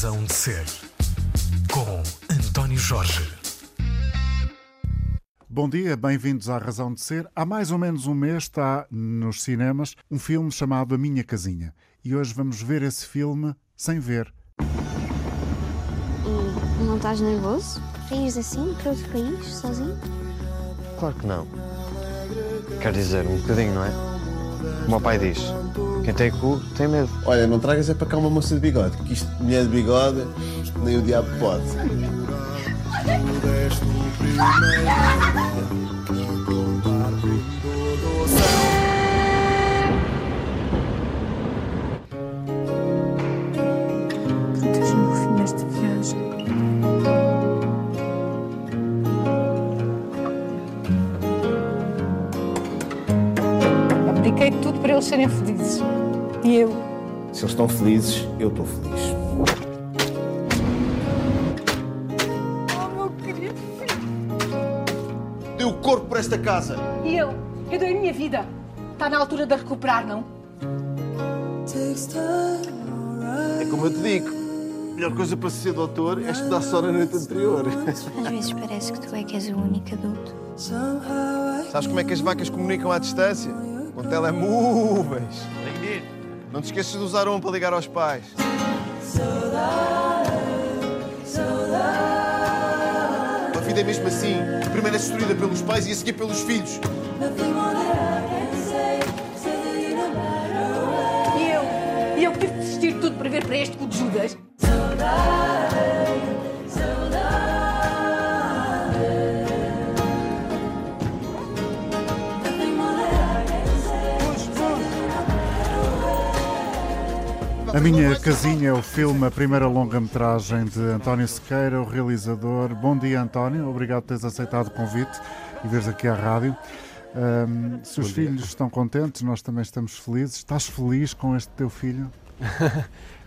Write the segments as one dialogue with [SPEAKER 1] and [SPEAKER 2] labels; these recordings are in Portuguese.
[SPEAKER 1] Razão de Ser, com António Jorge.
[SPEAKER 2] Bom dia, bem-vindos à Razão de Ser. Há mais ou menos um mês está nos cinemas um filme chamado A Minha Casinha. E hoje vamos ver esse filme sem ver.
[SPEAKER 3] E não estás nervoso? Para ires assim para outro país, sozinho?
[SPEAKER 4] Claro que não. Quer dizer, um bocadinho, não é? O meu pai diz: quem tem cu tem medo.
[SPEAKER 5] Olha, não tragas é para cá uma moça de bigode, que isto, mulher de bigode, nem o diabo pode.
[SPEAKER 6] Abdiquei tudo para eles serem felizes. E eu?
[SPEAKER 5] Se eles estão felizes, eu estou feliz.
[SPEAKER 6] Oh, meu querido filho.
[SPEAKER 5] Deu o corpo para esta casa!
[SPEAKER 6] E eu? Eu dei a minha vida. Está na altura de a recuperar, não?
[SPEAKER 5] É como eu te digo, a melhor coisa para ser doutor é estudar só na noite anterior.
[SPEAKER 3] Às vezes parece que tu é que és o único adulto.
[SPEAKER 5] Sabes como é que as vacas comunicam à distância? Com telemóveis. Não te esqueças de usar um para ligar aos pais. A vida é mesmo assim. Primeiro é destruída pelos pais e a seguir pelos filhos.
[SPEAKER 6] E eu? E eu que tive de desistir de tudo para ver para este cu de Judas?
[SPEAKER 2] A Minha Casinha é o filme, a primeira longa-metragem de António Sequeira, o realizador. Bom dia, António. Obrigado por teres aceitado o convite e veres aqui à rádio. Ahm, se os filhos estão contentes, nós também estamos felizes. Estás feliz com este teu filho?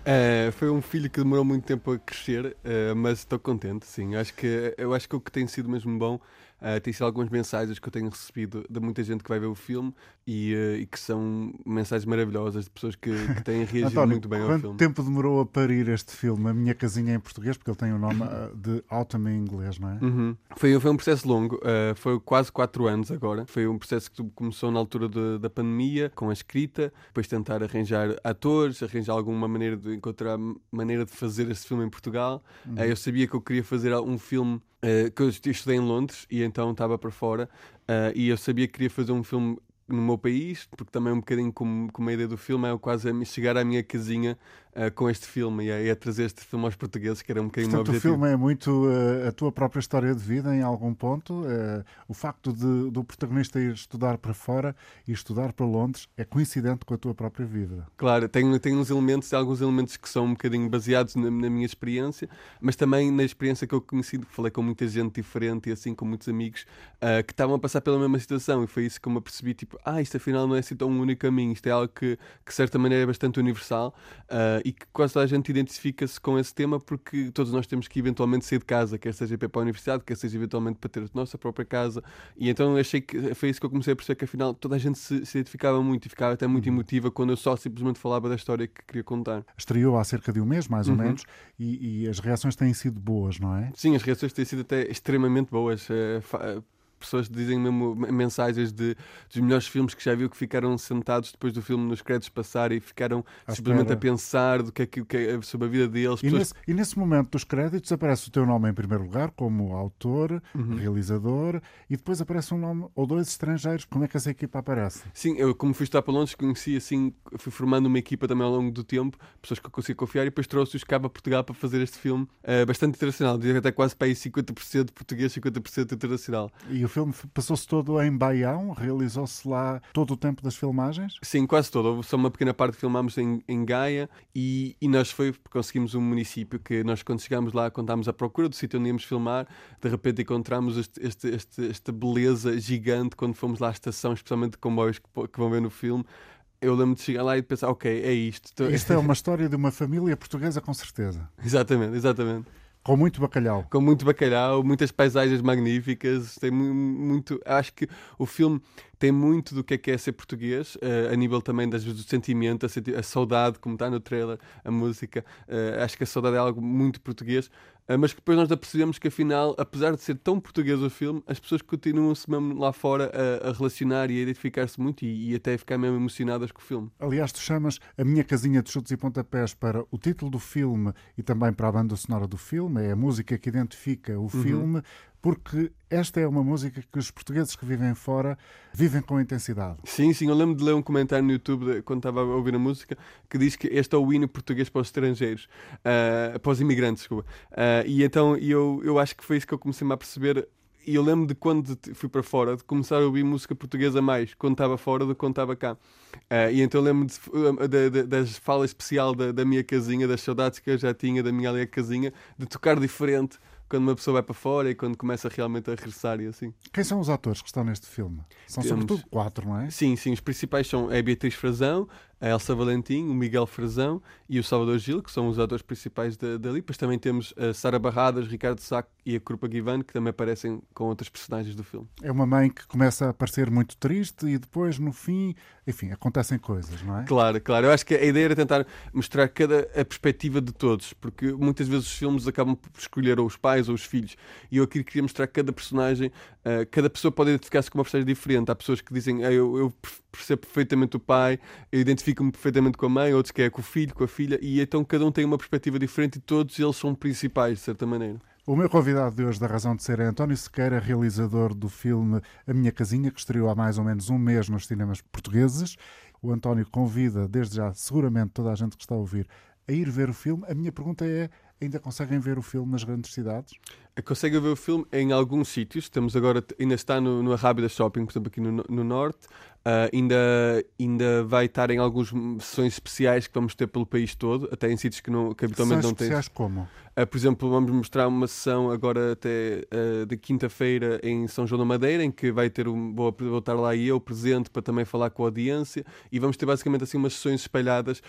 [SPEAKER 7] Eh, foi um filho que demorou muito tempo a crescer, eh, mas estou contente, sim. Acho que, eu acho que o que tem sido mesmo bom eh, tem sido algumas mensagens que eu tenho recebido de muita gente que vai ver o filme e, eh, e que são mensagens maravilhosas de pessoas que, que têm reagido
[SPEAKER 2] António,
[SPEAKER 7] muito bem ao
[SPEAKER 2] quanto
[SPEAKER 7] filme.
[SPEAKER 2] tempo demorou a parir este filme? A Minha Casinha em português, porque ele tem o nome ah, de Autumn em inglês, não é?
[SPEAKER 7] Uhum. Foi, foi um processo longo, eh, foi quase quatro anos agora. Foi um processo que começou na altura de- da pandemia, com a escrita, depois tentar arranjar atores, arranjar alguma maneira de encontrar maneira de fazer este filme em Portugal. Eh, eu sabia que eu queria fazer um filme eh, que eu estudei em Londres e então estava para fora eh, e eu sabia que queria fazer um filme no meu país, porque também um bocadinho como, como a ideia do filme é quase chegar à minha casinha eh, com este filme e é, é trazer este filme aos portugueses, que era um bocadinho
[SPEAKER 2] Portanto, o filme é muito eh, a tua própria história de vida, em algum ponto. Eh, o facto de, do protagonista ir estudar para fora e estudar para Londres é coincidente com a tua própria vida.
[SPEAKER 7] Claro, tem, tem uns elementos, alguns elementos que são um bocadinho baseados na, na minha experiência, mas também na experiência que eu conheci, que falei com muita gente diferente e assim com muitos amigos que estavam a passar pela mesma situação e foi isso que eu me apercebi, tipo, ah, isto afinal não é assim tão único caminho, isto é algo que, que de certa maneira é bastante universal ah, e que quase toda a gente identifica-se com esse tema porque todos nós temos que eventualmente sair de casa, quer seja para ir para a universidade, quer seja eventualmente para ter a nossa própria casa e então achei que foi isso que eu comecei a perceber que afinal toda a gente se, se identificava muito e ficava até muito emotiva quando eu só simplesmente falava da história que queria contar.
[SPEAKER 2] Estreou há cerca de um mês, mais ou
[SPEAKER 7] Uhum.
[SPEAKER 2] menos, e, e as reações têm sido boas, não é?
[SPEAKER 7] Sim, as reações têm sido até extremamente boas. Eh, pessoas dizem mesmo mensagens de, dos melhores filmes que já viu que ficaram sentados depois do filme nos créditos passar e ficaram
[SPEAKER 2] À
[SPEAKER 7] simplesmente
[SPEAKER 2] espera.
[SPEAKER 7] a pensar do que é que, que é- sobre a vida deles.
[SPEAKER 2] E
[SPEAKER 7] Pessoas-
[SPEAKER 2] nesse, e nesse momento dos créditos aparece o teu nome em primeiro lugar, como autor,
[SPEAKER 7] Uhum.
[SPEAKER 2] realizador, e depois aparece um nome ou dois estrangeiros. Como é que essa equipa aparece?
[SPEAKER 7] Sim, eu como fui estar para Londres, conheci assim, fui formando uma equipa também ao longo do tempo, pessoas que eu consigo confiar, e depois trouxe-os cá para Portugal para fazer este filme eh, bastante internacional, diria até quase para aí 50% português, 50% internacional.
[SPEAKER 2] E o filme passou-se todo em Baião? Realizou-se lá todo o tempo das filmagens?
[SPEAKER 7] Sim, quase todo. Houve só uma pequena parte que filmámos em, em Gaia e, e nós foi conseguimos um município que nós quando chegámos lá, quando estávamos à procura do sítio onde íamos filmar, de repente encontramos este, este- este- esta beleza gigante quando fomos lá à estação, especialmente de comboios que, que vão ver no filme. Eu lembro de chegar lá e de pensar, ok, é isto.
[SPEAKER 2] Isto é uma história de uma família portuguesa, com certeza.
[SPEAKER 7] exatamente, exatamente.
[SPEAKER 2] Com muito bacalhau.
[SPEAKER 7] Com muito bacalhau, muitas paisagens magníficas. Tem mu- muito. Acho que o filme tem muito do que é que é ser português, eh, a nível também das do sentimento, a, a saudade, como está no trailer, a música. Eh, acho que a saudade é algo muito português, mas que depois nós percebemos que afinal, apesar de ser tão português o filme, as pessoas continuam-se mesmo lá fora a, a relacionar e a identificar-se muito e, e até ficar mesmo emocionadas com o filme.
[SPEAKER 2] Aliás, tu chamas a minha casinha de chutes e pontapés para o título do filme e também para a banda sonora do filme, é a música que identifica o filme, porque esta é uma música que os portugueses que vivem fora vivem com intensidade.
[SPEAKER 7] Sim, sim, eu lembro de ler um comentário no YouTube de- quando estava a ouvir a música que diz que este é o hino português para os estrangeiros, ah, para os imigrantes, desculpa. Ah, e então eu, eu acho que foi isso que eu comecei a perceber. E eu lembro de quando fui para fora, de começar a ouvir música portuguesa mais quando estava fora do que quando estava cá. Ah, e então lembro de, da- da- das falas especial da, da minha casinha, das saudades que eu já tinha da minha ali casinha, de tocar diferente quando uma pessoa vai para fora e quando começa realmente a regressar e assim.
[SPEAKER 2] Quem são os atores que estão neste filme? São
[SPEAKER 7] Temos-
[SPEAKER 2] sobretudo quatro, não é?
[SPEAKER 7] Sim, sim, os principais são a Beatriz Frazão, a Elsa Valentim, o Miguel Frazão e o Salvador Gil, que são os atores principais da- dali. Depois também temos a Sara Barradas, Ricardo Saco e a Krupa Givan, que também aparecem com outros personagens do filme.
[SPEAKER 2] É uma mãe que começa a parecer muito triste e depois, no fim, enfim, acontecem coisas, não é?
[SPEAKER 7] Claro, claro. Eu acho que a ideia era tentar mostrar cada a perspectiva de todos, porque muitas vezes os filmes acabam por escolher ou os pais ou os filhos. E eu aqui queria mostrar cada personagem, ah, cada pessoa pode identificar-se com uma personagem diferente. Há pessoas que dizem, ah, eu, eu percebo perfeitamente o pai, eu identifico-me perfeitamente com a mãe, outros que é com o filho, com a filha, e então cada um tem uma perspectiva diferente e todos eles são principais, de certa maneira.
[SPEAKER 2] O meu convidado de hoje da Razão de Ser é António Sequeira, realizador do filme A Minha Casinha, que estreou há mais ou menos um mês nos cinemas portugueses. O António convida, desde já, seguramente toda a gente que está a ouvir, a ir ver o filme. A minha pergunta é: ainda conseguem ver o filme nas grandes cidades?
[SPEAKER 7] Consegue ver o filme em alguns sítios. Estamos agora, ainda está no, no Arrábida Shopping, por exemplo, aqui no, no Norte. Ah, ainda, ainda vai estar em algumas sessões especiais que vamos ter pelo país todo, até em sítios que, não, que habitualmente
[SPEAKER 2] São
[SPEAKER 7] não tem.
[SPEAKER 2] especiais como?
[SPEAKER 7] Ah, por exemplo, vamos mostrar uma sessão agora até ah, de quinta-feira em São João da Madeira, em que vai ter um, vou, vou estar lá e eu presente para também falar com a audiência e vamos ter basicamente assim umas sessões espalhadas.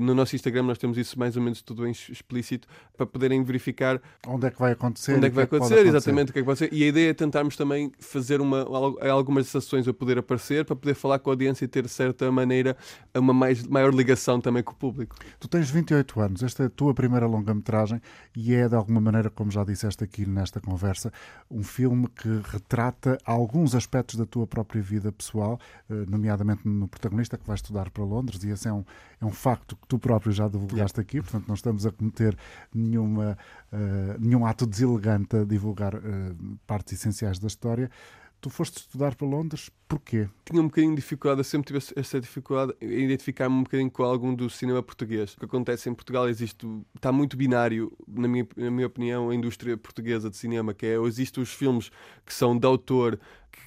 [SPEAKER 7] No nosso Instagram nós temos isso mais ou menos tudo em explícito para poderem verificar
[SPEAKER 2] Onde é que vai acontecer?
[SPEAKER 7] Onde é que vai
[SPEAKER 2] o pode
[SPEAKER 7] acontecer, exatamente o que é que pode ser. E a ideia é tentarmos também fazer uma, al- algumas sessões a poder aparecer para poder falar com a audiência e ter, de certa maneira, uma mais, maior ligação também com o público.
[SPEAKER 2] Tu tens 28 anos, esta é a tua primeira longa-metragem e é, de alguma maneira, como já disseste aqui nesta conversa, um filme que retrata alguns aspectos da tua própria vida pessoal, eh, nomeadamente no protagonista que vai estudar para Londres, e esse é um, é um facto que tu próprio já divulgaste aqui, portanto não estamos a cometer nenhuma, eh, nenhum ato deselegante a divulgar eh, partes essenciais da história. Tu foste estudar para Londres, porquê?
[SPEAKER 7] Tinha um bocadinho de dificuldade, eu sempre tive essa dificuldade em identificar-me um bocadinho com algum do cinema português. O que acontece em Portugal existe, está muito binário, na minha, na minha opinião, a indústria portuguesa de cinema, que é, existem os filmes que são de autor,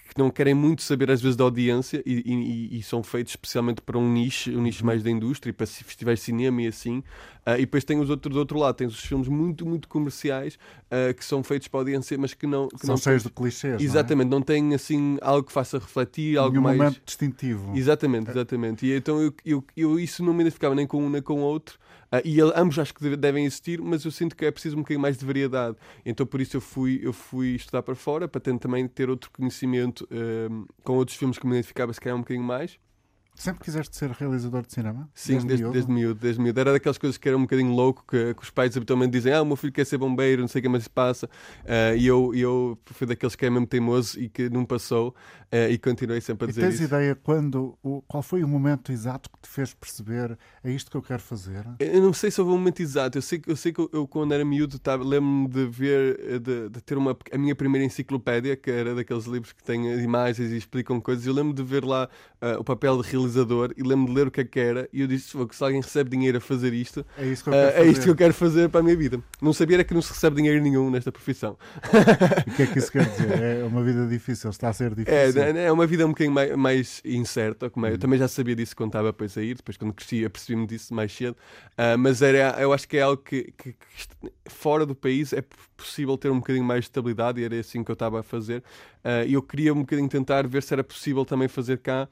[SPEAKER 7] que não querem muito saber às vezes da audiência e, e- e são feitos especialmente para um nicho, um nicho mais da indústria, para festivais de cinema e assim. Ah, e depois tem os outros do outro lado, tens os filmes muito, muito comerciais ah, que são feitos para a audiência, mas que não. Que
[SPEAKER 2] São
[SPEAKER 7] não
[SPEAKER 2] cheios de clichês, não é?
[SPEAKER 7] Exatamente, não tem assim algo que faça refletir, algo
[SPEAKER 2] Nenhum
[SPEAKER 7] mais.
[SPEAKER 2] momento distintivo.
[SPEAKER 7] Exatamente, exatamente. E então eu, eu, eu isso não me identificava nem com um nem com o outro. Ah, e ambos acho que deve- devem existir, mas eu sinto que é preciso um bocadinho mais de variedade. Então por isso eu fui, eu fui estudar para fora, para tentar também ter outro conhecimento ahm, com outros filmes que me identificava se calhar um bocadinho mais.
[SPEAKER 2] Sempre quiseste ser realizador de cinema?
[SPEAKER 7] Sim, desde,
[SPEAKER 2] miúdo?
[SPEAKER 7] desde miúdo, desde miúdo. Era daquelas coisas que era um bocadinho louco, que, que os pais habitualmente dizem, ah, o meu filho quer ser bombeiro, não sei o que mais se passa. Ah, e eu, e eu fui daqueles que é mesmo teimoso e que não passou ah, e continuei sempre a
[SPEAKER 2] E
[SPEAKER 7] dizer
[SPEAKER 2] tens
[SPEAKER 7] isso.
[SPEAKER 2] ideia quando, o, qual foi o momento exato que te fez perceber é isto que eu quero fazer?
[SPEAKER 7] Eu não sei se houve um momento exato. Eu sei que eu, sei que eu, eu, quando era miúdo, tava- lembro-me de ver, eh, de, de ter uma, a minha primeira enciclopédia, que era daqueles livros que têm imagens e explicam coisas. Eu lembro de ver lá ah, o papel de realizador e lembro de ler o que é que era. E eu disse: "Fogo, se alguém recebe dinheiro a fazer isto,
[SPEAKER 2] É isso que eu quero
[SPEAKER 7] é
[SPEAKER 2] fazer.
[SPEAKER 7] isto que eu quero fazer para a minha vida. Não sabia era que não se recebe dinheiro nenhum nesta profissão.
[SPEAKER 2] O que é que isso quer dizer? É uma vida difícil, está a ser
[SPEAKER 7] É,
[SPEAKER 2] difícil.
[SPEAKER 7] né, é uma vida um bocadinho mais, mais incerta. Como é. Eu
[SPEAKER 2] Uhum.
[SPEAKER 7] também já sabia disso quando estava depois a ir, depois quando cresci apercebi-me disso mais cedo. Ah, mas era, eu acho que é algo que, que- que fora do país é possível ter um bocadinho mais de estabilidade e era assim que eu estava a fazer. Ah, E eu queria um bocadinho tentar ver se era possível também fazer cá.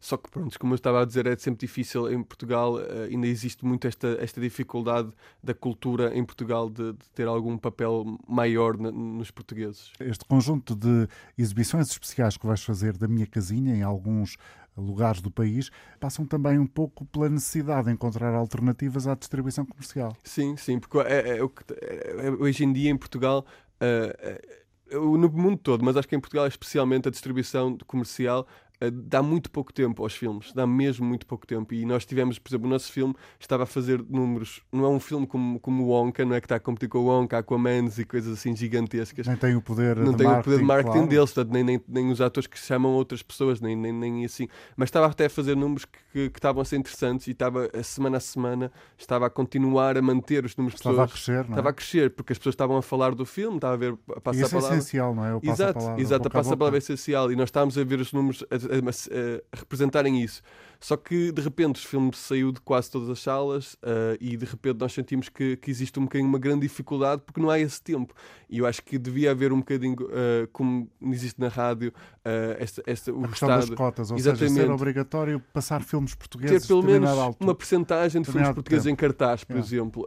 [SPEAKER 7] Só que, pronto, como eu estava a dizer, é sempre difícil em Portugal, eh, ainda existe muito esta, esta dificuldade da cultura em Portugal de, de ter algum papel maior na, nos portugueses.
[SPEAKER 2] Este conjunto de exibições especiais que vais fazer da minha casinha em alguns lugares do país, passam também um pouco pela necessidade de encontrar alternativas à distribuição comercial.
[SPEAKER 7] Sim, sim, porque é, é, é, hoje em dia em Portugal. Uh, no mundo todo, mas acho que em Portugal, especialmente, a distribuição comercial dá muito pouco tempo aos filmes, dá mesmo muito pouco tempo. E nós tivemos, por exemplo, o nosso filme estava a fazer números, não é um filme como, como o Wonka, não é que está a competir com o Wonka, Aquamans e coisas assim gigantescas.
[SPEAKER 2] Nem tem o poder
[SPEAKER 7] não
[SPEAKER 2] de
[SPEAKER 7] tem
[SPEAKER 2] marketing,
[SPEAKER 7] o poder de marketing
[SPEAKER 2] claro.
[SPEAKER 7] deles, portanto, nem, nem, nem os atores que chamam outras pessoas, nem, nem, nem assim. Mas estava até a fazer números que, que, que estavam a ser interessantes e estava a semana a semana estava a continuar a manter os números de
[SPEAKER 2] Estava
[SPEAKER 7] pessoas.
[SPEAKER 2] a crescer, não é?
[SPEAKER 7] Estava a crescer, porque as pessoas estavam a falar do filme, estava a ver a
[SPEAKER 2] E
[SPEAKER 7] passar
[SPEAKER 2] isso
[SPEAKER 7] a palavra.
[SPEAKER 2] é essencial, não é? O
[SPEAKER 7] Exato, exato, a
[SPEAKER 2] a
[SPEAKER 7] passa a palavra é essencial e nós estávamos a ver os números a, a- representarem isso. Só que de repente o filme saiu de quase todas as salas ah, e de repente nós sentimos que, que existe um bocadinho uma grande dificuldade porque não há esse tempo. E eu acho que devia haver um bocadinho, ah, como existe na rádio, ah, esta, esta, o
[SPEAKER 2] A questão das
[SPEAKER 7] Estado
[SPEAKER 2] cotas, ou seja, ser
[SPEAKER 7] Exatamente.
[SPEAKER 2] obrigatório passar filmes portugueses
[SPEAKER 7] ter pelo menos uma percentagem de filmes portugueses
[SPEAKER 2] tempo.
[SPEAKER 7] em cartaz, por
[SPEAKER 2] É.
[SPEAKER 7] exemplo,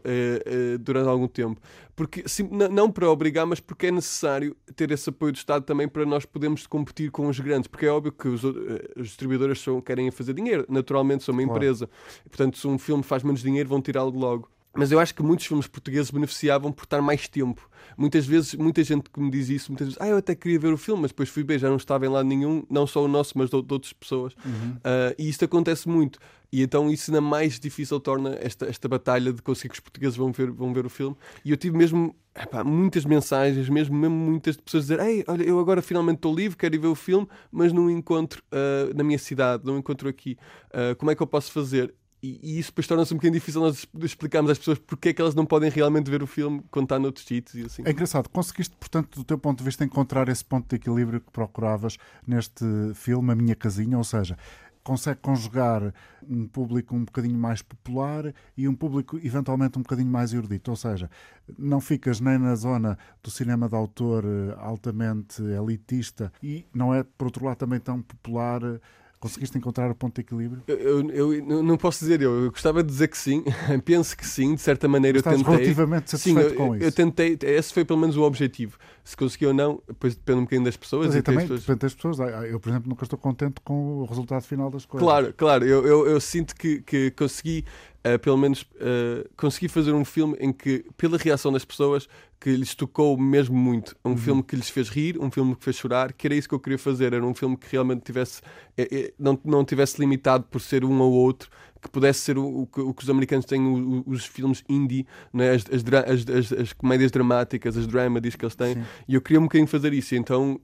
[SPEAKER 7] durante algum tempo. Porque, sim, não para obrigar, mas porque é necessário ter esse apoio do Estado também para nós podermos competir com os grandes. Porque é óbvio que os, o- eh, os distribuidores são, querem fazer dinheiro, naturalmente são uma
[SPEAKER 2] Claro.
[SPEAKER 7] empresa. Portanto, se um filme faz menos dinheiro, vão tirá-lo logo. Mas eu acho que muitos filmes portugueses beneficiavam por estar mais tempo. Muitas vezes, muita gente que me diz isso, muitas vezes, ah, eu até queria ver o filme, mas depois fui ver, já não estava em lado nenhum, não só o nosso, mas de, de outras pessoas. Ah, e isto acontece muito. E então isso ainda mais difícil torna esta, esta batalha de conseguir que os portugueses vão ver, vão ver o filme. E eu tive mesmo epá, muitas mensagens, mesmo, mesmo muitas pessoas dizer Ei, olha, eu agora finalmente estou livre, quero ir ver o filme, mas não encontro ah, na minha cidade, não encontro aqui. Ah, como é que eu posso fazer? E, e isso depois torna-se um bocadinho difícil nós explicarmos às pessoas porque é que elas não podem realmente ver o filme quando está noutros sítios e assim.
[SPEAKER 2] É engraçado, conseguiste, portanto, do teu ponto de vista, encontrar esse ponto de equilíbrio que procuravas neste filme, A Minha Casinha, ou seja, consegue conjugar um público um bocadinho mais popular e um público eventualmente um bocadinho mais erudito, ou seja, não ficas nem na zona do cinema de autor eh, altamente elitista e não é, por outro lado, também tão popular. Conseguiste encontrar o ponto de equilíbrio?
[SPEAKER 7] Eu, eu- eu não- posso dizer eu, eu gostava de dizer que sim, penso que sim, de certa maneira eu tentei.
[SPEAKER 2] relativamente
[SPEAKER 7] Sim,
[SPEAKER 2] satisfeito
[SPEAKER 7] eu,
[SPEAKER 2] com
[SPEAKER 7] eu
[SPEAKER 2] isso?
[SPEAKER 7] tentei, esse foi pelo menos o objetivo. Se consegui ou não, depois depende um bocadinho das pessoas.
[SPEAKER 2] Mas
[SPEAKER 7] e
[SPEAKER 2] também
[SPEAKER 7] pessoas-
[SPEAKER 2] depende das pessoas. Ah, Eu, por exemplo, nunca estou contente com o resultado final das coisas.
[SPEAKER 7] Claro, claro, eu, eu, eu sinto que, que consegui, eh, pelo menos, eh, consegui fazer um filme em que, pela reação das pessoas, que lhes tocou mesmo muito. Um filme que lhes fez rir, um filme que fez chorar, que era isso que eu queria fazer. Era um filme que realmente tivesse, eh, não, não tivesse limitado por ser um ou outro, que pudesse ser o, o que, o que os americanos têm, o- os filmes indie, né? as, as, as, as, as comédias dramáticas, as dramedies que eles têm.
[SPEAKER 2] Sim.
[SPEAKER 7] E eu queria um bocadinho fazer isso. Então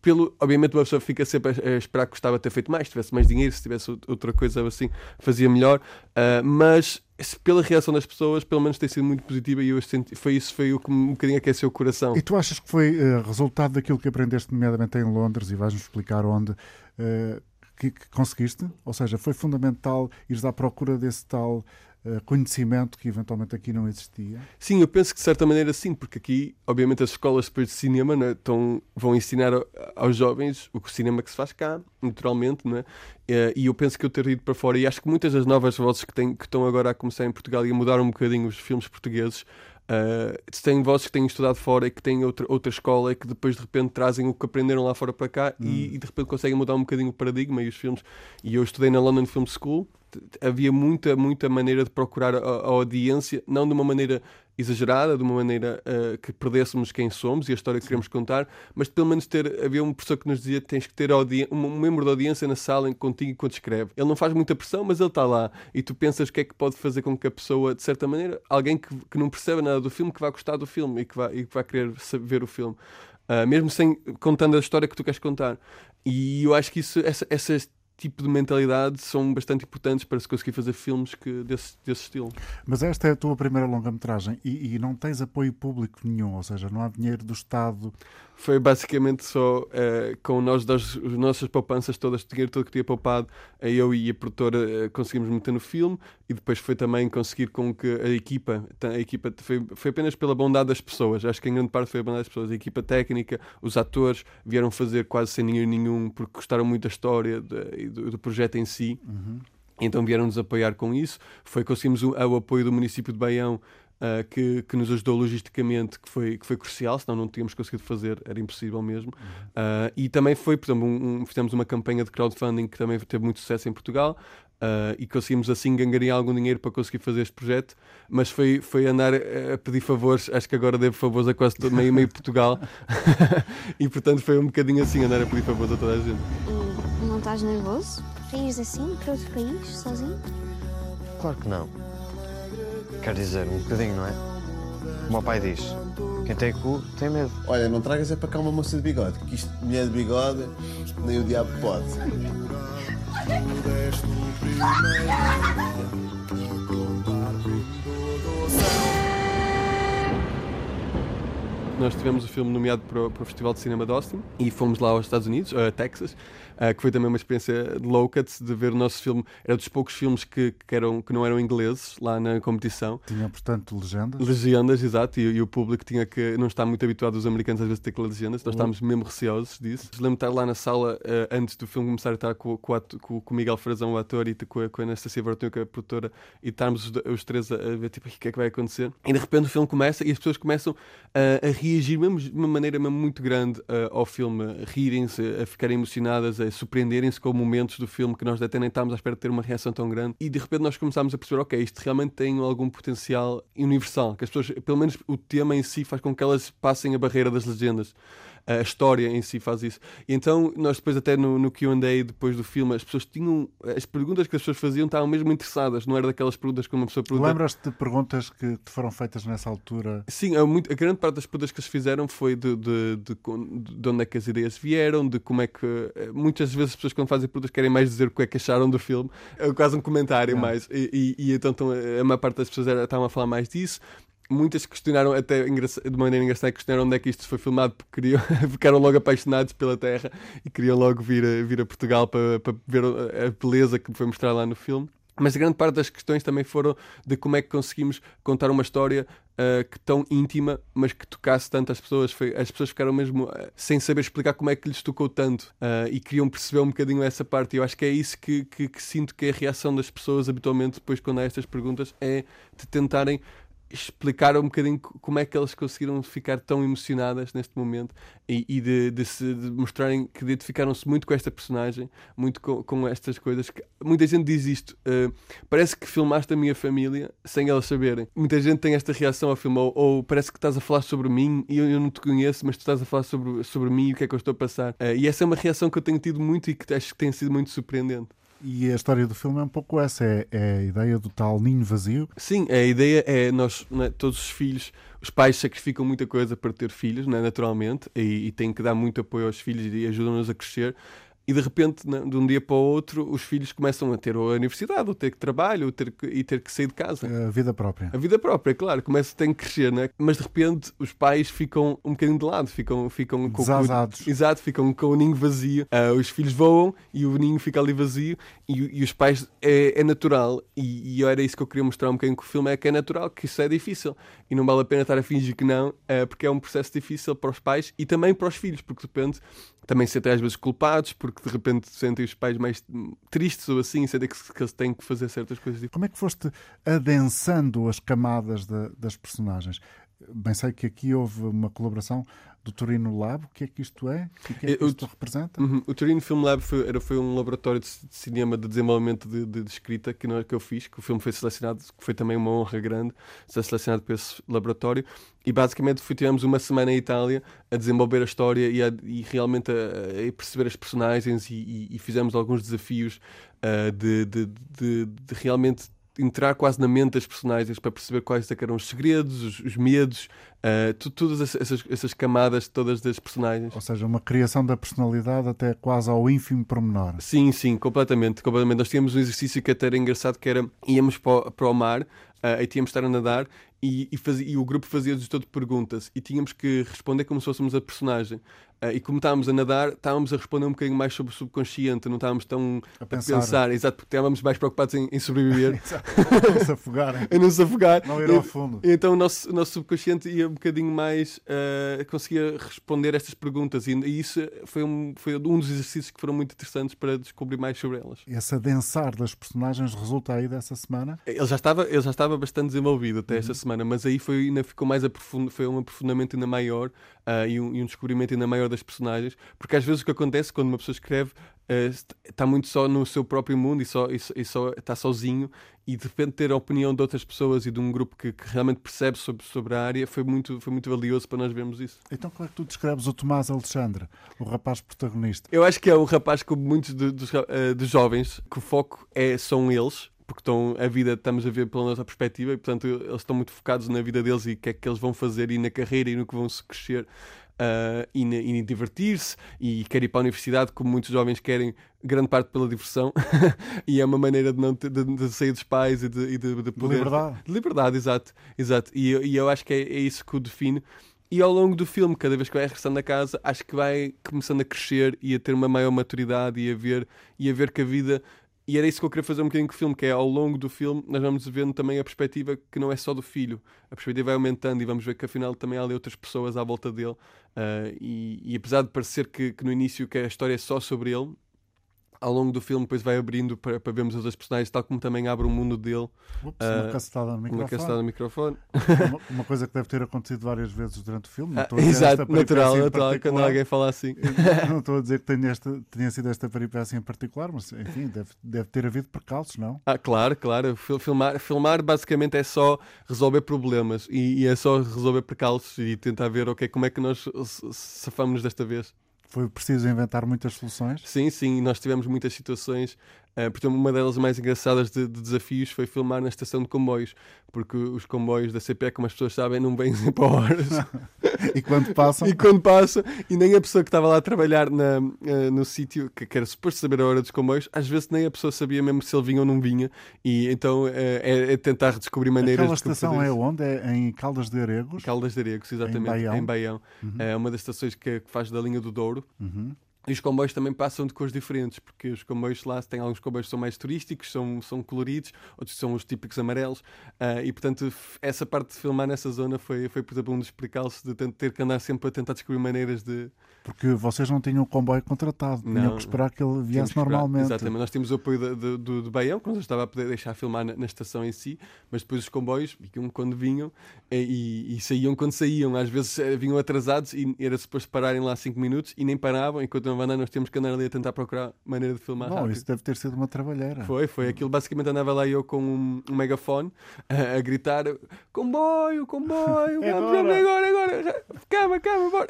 [SPEAKER 7] pelo, obviamente uma pessoa fica sempre a, esperar que gostava de ter feito mais, se tivesse mais dinheiro, se tivesse out- outra coisa assim, fazia melhor. Ah, mas pela reação das pessoas, pelo menos tem sido muito positiva e eu senti, foi isso foi o que me um bocadinho aqueceu o coração.
[SPEAKER 2] E tu achas que foi eh, resultado daquilo que aprendeste, nomeadamente em Londres, e vais-nos explicar onde, eh, que, que conseguiste? Ou seja, foi fundamental ires à procura desse tal eh, conhecimento que eventualmente aqui não existia?
[SPEAKER 7] Sim, eu penso que de certa maneira sim, porque aqui, obviamente, as escolas depois de cinema né, estão, vão ensinar aos jovens o cinema que se faz cá, naturalmente, não é? Eh, E eu penso que eu ter ido para fora, e acho que muitas das novas vozes que, têm, que estão agora a começar em Portugal e a mudar um bocadinho os filmes portugueses, eh, têm vozes que têm estudado fora e que têm outra, outra escola e que depois de repente trazem o que aprenderam lá fora para cá e, e de repente conseguem mudar um bocadinho o paradigma e os filmes. E eu estudei na London Film School, havia muita, muita maneira de procurar a, a audiência, não de uma maneira exagerada, de uma maneira eh, que perdêssemos quem somos e a história que queremos contar, mas pelo menos ter, havia um professor que nos dizia que tens que ter um, membro da audiência na sala em contigo enquanto escreve. Ele não faz muita pressão, mas ele está lá e tu pensas o que é que pode fazer com que a pessoa, de certa maneira, alguém que, que não percebe nada do filme, que vai gostar do filme e que vai, e que vai querer ver o filme. Ah, mesmo sem contando a história que tu queres contar. E eu acho que isso, essa, esse tipo de mentalidade são bastante importantes para se conseguir fazer filmes que, desse, desse estilo.
[SPEAKER 2] Mas esta é a tua primeira longa-metragem e, e não tens apoio público nenhum, ou seja, não há dinheiro do Estado.
[SPEAKER 7] Foi basicamente só uh, com nós, das, as nossas poupanças todas, o dinheiro todo que tinha poupado, eu e a produtora uh, conseguimos meter no filme e depois foi também conseguir com que a equipa, a equipa foi, foi apenas pela bondade das pessoas, acho que em grande parte foi a bondade das pessoas, a equipa técnica, os atores vieram fazer quase sem dinheiro nenhum porque gostaram muito da história de, do, do, projeto em si.
[SPEAKER 2] Uhum.
[SPEAKER 7] Então vieram-nos apoiar com isso. Foi conseguimos o, o apoio do município de Baião uh, que, que, nos ajudou logisticamente, que foi, que foi crucial, senão não tínhamos conseguido fazer, era impossível mesmo. Uh, e também foi, por exemplo, um, um, fizemos uma campanha de crowdfunding que também teve muito sucesso em Portugal. Uh, e conseguimos assim ganhar algum dinheiro para conseguir fazer este projeto, mas foi, foi andar a pedir favores, acho que agora devo favores a quase todo, meio, meio Portugal, e portanto foi um bocadinho assim andar a pedir favores a toda a gente.
[SPEAKER 3] Estás nervoso? Para ires assim para outro país, sozinho?
[SPEAKER 4] Claro que não. Quer dizer, um bocadinho, não é? O meu pai diz: quem tem cu tem medo.
[SPEAKER 5] Olha, não tragas é para cá uma moça de bigode, que isto, mulher de bigode, nem o diabo pode.
[SPEAKER 7] Nós tivemos o filme nomeado para o, para o Festival de Cinema de Austin e fomos lá aos Estados Unidos, a Texas, uh, que foi também uma experiência louca de ver o nosso filme. Era dos poucos filmes que, que, eram, que não eram ingleses lá na competição.
[SPEAKER 2] Tinha, portanto, legendas?
[SPEAKER 7] Legendas, exato, e, e, o público tinha que não está muito habituado, os americanos às vezes, ter que legendas. Nós uhum. estávamos mesmo receosos disso. Lembro de estar lá na sala uh, antes do filme começar a estar com, com, com, com o Miguel Frazão, o ator, e com a, com a Anastasia que é a produtora, e estarmos os, os três a, a, ver tipo, o que é que vai acontecer. E de repente o filme começa e as pessoas começam uh, a reagir mesmo de uma maneira mesmo muito grande ao filme, a rirem-se, a ficarem emocionadas, a surpreenderem-se com momentos do filme que nós até nem estávamos à espera de ter uma reação tão grande. E de repente nós começámos a perceber, ok, isto realmente tem algum potencial universal, que as pessoas, pelo menos o tema em si, faz com que elas passem a barreira das legendas a história em si faz isso. E então, nós depois, até no, no QA, depois do filme, as pessoas tinham. As perguntas que as pessoas faziam estavam mesmo interessadas, não era daquelas perguntas que uma pessoa pergunta.
[SPEAKER 2] Lembras-te de perguntas que te foram feitas nessa altura?
[SPEAKER 7] Sim, a, muito, a grande parte das perguntas que eles fizeram foi de, de, de, de, onde é que as ideias vieram, de como é que. Eh, muitas vezes as pessoas, quando fazem perguntas, querem mais dizer o que é que acharam do filme, é quase um comentário mais. E, e, e então, então a maior parte das pessoas estavam a falar mais disso muitas questionaram até de maneira engraçada questionaram onde é que isto foi filmado porque queriam, ficaram logo apaixonados pela terra e queriam logo vir a, vir a Portugal para, para ver a beleza que foi mostrada lá no filme. Mas grande parte das questões também foram de como é que conseguimos contar uma história uh, que tão íntima, mas que tocasse tanto as pessoas. Foi, as pessoas ficaram mesmo uh, sem saber explicar como é que lhes tocou tanto uh, e queriam perceber um bocadinho essa parte. E eu acho que é isso que, que, que, sinto que é a reação das pessoas habitualmente depois quando há estas perguntas é de tentarem explicar um bocadinho como é que elas conseguiram ficar tão emocionadas neste momento e, e de, de, se, de, mostrarem que identificaram-se muito com esta personagem, muito com, com estas coisas. Que, muita gente diz isto: uh, parece que filmaste a minha família sem elas saberem. Muita gente tem esta reação ao filme, ou, ou parece que estás a falar sobre mim e eu, eu, não te conheço, mas tu estás a falar sobre, sobre mim e o que é que eu estou a passar. Uh, e essa é uma reação que eu tenho tido muito e que acho que tem sido muito surpreendente.
[SPEAKER 2] E a história do filme é um pouco essa, é, é a ideia do tal ninho vazio.
[SPEAKER 7] Sim, a ideia é nós, né, todos os filhos, os pais sacrificam muita coisa para ter filhos, né, naturalmente, e, e têm que dar muito apoio aos filhos e ajudam-nos a crescer e de repente, de um dia para o outro, os filhos começam a ter a universidade, ou ter que trabalho, ou ter que, e ter que sair de casa.
[SPEAKER 2] A vida própria.
[SPEAKER 7] A vida própria, claro, começa, tem que crescer, né? Mas de repente os pais ficam um bocadinho de lado, ficam, ficam
[SPEAKER 2] com
[SPEAKER 7] o, Exato, ficam com o ninho vazio. Uh, os filhos voam e o ninho fica ali vazio, e, e os pais é, é natural. E, e, era isso que eu queria mostrar um bocadinho com o filme: é que é natural, que isso é difícil. E não vale a pena estar a fingir que não, uh, porque é um processo difícil para os pais e também para os filhos, porque de repente também sentem às vezes culpados porque de repente sentem os pais mais tristes ou assim, sentem que, que eles têm que fazer certas coisas.
[SPEAKER 2] Como é que foste adensando as camadas de, das personagens? Bem sei que aqui houve uma colaboração do Torino Lab. O que é que isto é? O que é que isto o, representa?
[SPEAKER 7] Uhum. O Torino Film Lab foi, era, foi um laboratório de, cinema de desenvolvimento de, de, de escrita que, não, que eu fiz, que o filme foi selecionado, que foi também uma honra grande ser selecionado para esse laboratório. E basicamente foi, tivemos uma semana em Itália a desenvolver a história e, a, e realmente a, a, perceber as personagens e, e, e fizemos alguns desafios uh, de, de, de realmente entrar quase na mente das personagens para perceber quais é eram os segredos, os, os medos, uh, tu, todas essas, essas, camadas todas das personagens.
[SPEAKER 2] Ou seja, uma criação da personalidade até quase ao ínfimo pormenor.
[SPEAKER 7] Sim, sim, completamente, completamente. Nós tínhamos um exercício que até era engraçado que era íamos para, para o mar uh, e tínhamos de estar a nadar e, e, fazia, e o grupo fazia-nos todo perguntas e tínhamos que responder como se fôssemos a personagem. Uh, e como estávamos a nadar, estávamos a responder um bocadinho mais sobre o subconsciente, não estávamos tão
[SPEAKER 2] A
[SPEAKER 7] a
[SPEAKER 2] pensar.
[SPEAKER 7] pensar, exato, porque estávamos mais preocupados em, em sobreviver,
[SPEAKER 2] Não se afogarem.
[SPEAKER 7] em não se afogar.
[SPEAKER 2] Não ir ao fundo.
[SPEAKER 7] E Então o nosso, nosso subconsciente ia um bocadinho mais, uh, conseguia responder estas perguntas e, e isso foi um, foi um dos exercícios que foram muito interessantes para descobrir mais sobre elas.
[SPEAKER 2] Esse adensar das personagens resulta aí dessa semana?
[SPEAKER 7] Ele já estava, ele já estava bastante desenvolvido até esta semana, mas aí foi, ainda ficou mais aprofund, foi um aprofundamento ainda maior ah, e, um, e um descobrimento ainda maior das personagens, porque às vezes o que acontece quando uma pessoa escreve ah, está muito só no seu próprio mundo e só, e, só- e só está sozinho e de repente ter a opinião de outras pessoas e de um grupo que, que realmente percebe sobre, sobre a área foi muito, foi muito valioso para nós vermos isso.
[SPEAKER 2] Então como é que tu descreves o Tomás Alexandre, o rapaz protagonista?
[SPEAKER 7] Eu acho que é um rapaz como muitos de- dos, eh, dos jovens, que o foco é, são eles, porque estão, a vida estamos a ver pela nossa perspectiva e, portanto, eles estão muito focados na vida deles e o que é que eles vão fazer e na carreira e no que vão se crescer ah, e, na- e em divertir-se e quer ir para a universidade, como muitos jovens querem, grande parte pela diversão e é uma maneira de, não ter- de, de sair dos pais e de, e de, de
[SPEAKER 2] De
[SPEAKER 7] poder.
[SPEAKER 2] liberdade.
[SPEAKER 7] De liberdade, exato. exato. E, eu- e eu acho que é, é isso que o define. E ao longo do filme, cada vez que vai regressando a casa, acho que vai começando a crescer e a ter uma maior maturidade e a ver, e a ver que a vida. E era isso que eu queria fazer um bocadinho com o filme, que é ao longo do filme nós vamos vendo também a perspectiva que não é só do filho. A perspectiva vai aumentando e vamos ver que afinal também há ali outras pessoas à volta dele. Ah, e, e apesar de parecer que, que no início que a história é só sobre ele, ao longo do filme depois vai abrindo para, para vermos as outras personagens, tal como também abre o mundo dele.
[SPEAKER 2] Ups,
[SPEAKER 7] Ah,
[SPEAKER 2] uma cacetada no
[SPEAKER 7] Uma
[SPEAKER 2] microfone.
[SPEAKER 7] castada no microfone.
[SPEAKER 2] Uma, uma coisa que deve ter acontecido várias vezes durante o filme.
[SPEAKER 7] Ah, exato, natural, natural. Quando alguém fala assim.
[SPEAKER 2] Não estou a dizer que tenha, esta, tenha sido esta peripécia em particular, mas enfim, deve, deve ter havido percalços, não?
[SPEAKER 7] Ah, claro, claro. Fil- Filmar, filmar basicamente é só resolver problemas e, e é só resolver percalços e tentar ver ok, como é que nós safamos desta vez.
[SPEAKER 2] Foi preciso inventar muitas soluções.
[SPEAKER 7] Sim, sim, nós tivemos muitas situações. Por exemplo, uma delas mais engraçadas de, de desafios foi filmar na estação de comboios, porque os comboios da CPE, como as pessoas sabem, não vêm sempre a horas.
[SPEAKER 2] E quando passam,
[SPEAKER 7] E quando passa, e nem a pessoa que estava lá a trabalhar na, eh, no sítio, que, que era suposto saber a hora dos comboios, às vezes nem a pessoa sabia mesmo se ele vinha ou não vinha. E então eh, é, é tentar descobrir maneiras
[SPEAKER 2] aquela
[SPEAKER 7] de
[SPEAKER 2] estação é onde? É em Caldas de Aregos.
[SPEAKER 7] Caldas de Aregos, exatamente,
[SPEAKER 2] Baião.
[SPEAKER 7] em Baião. É uma das estações que, que faz da linha do Douro.
[SPEAKER 2] Uhum.
[SPEAKER 7] E os comboios também passam de cores diferentes, porque os comboios lá têm alguns comboios que são mais turísticos, são, são coloridos, outros são os típicos amarelos. ah, e portanto, essa parte de filmar nessa zona foi, foi por exemplo, um dos percalços de ter que andar sempre a tentar descobrir maneiras de,
[SPEAKER 2] Porque vocês não tinham o comboio contratado, tinham
[SPEAKER 7] Não.
[SPEAKER 2] que esperar que ele viesse
[SPEAKER 7] que
[SPEAKER 2] normalmente.
[SPEAKER 7] Exatamente, nós tínhamos o apoio da- do, do, do Baião, que nos estava a poder deixar filmar na, na estação em si, mas depois os comboios vinham quando vinham e, e saíam quando saíam. Às vezes eh, vinham atrasados e era suposto pararem lá 5 minutos e nem paravam. Enquanto não andar, nós temos que andar ali a tentar procurar maneira de filmar
[SPEAKER 2] Bom,
[SPEAKER 7] rápido.
[SPEAKER 2] isso deve ter sido uma trabalheira.
[SPEAKER 7] Foi, foi. Aquilo basicamente andava lá eu com um, um megafone a, a gritar: comboio, comboio,
[SPEAKER 2] É
[SPEAKER 7] vamos, vamos
[SPEAKER 2] agora."
[SPEAKER 7] agora, agora, calma, calma, bora.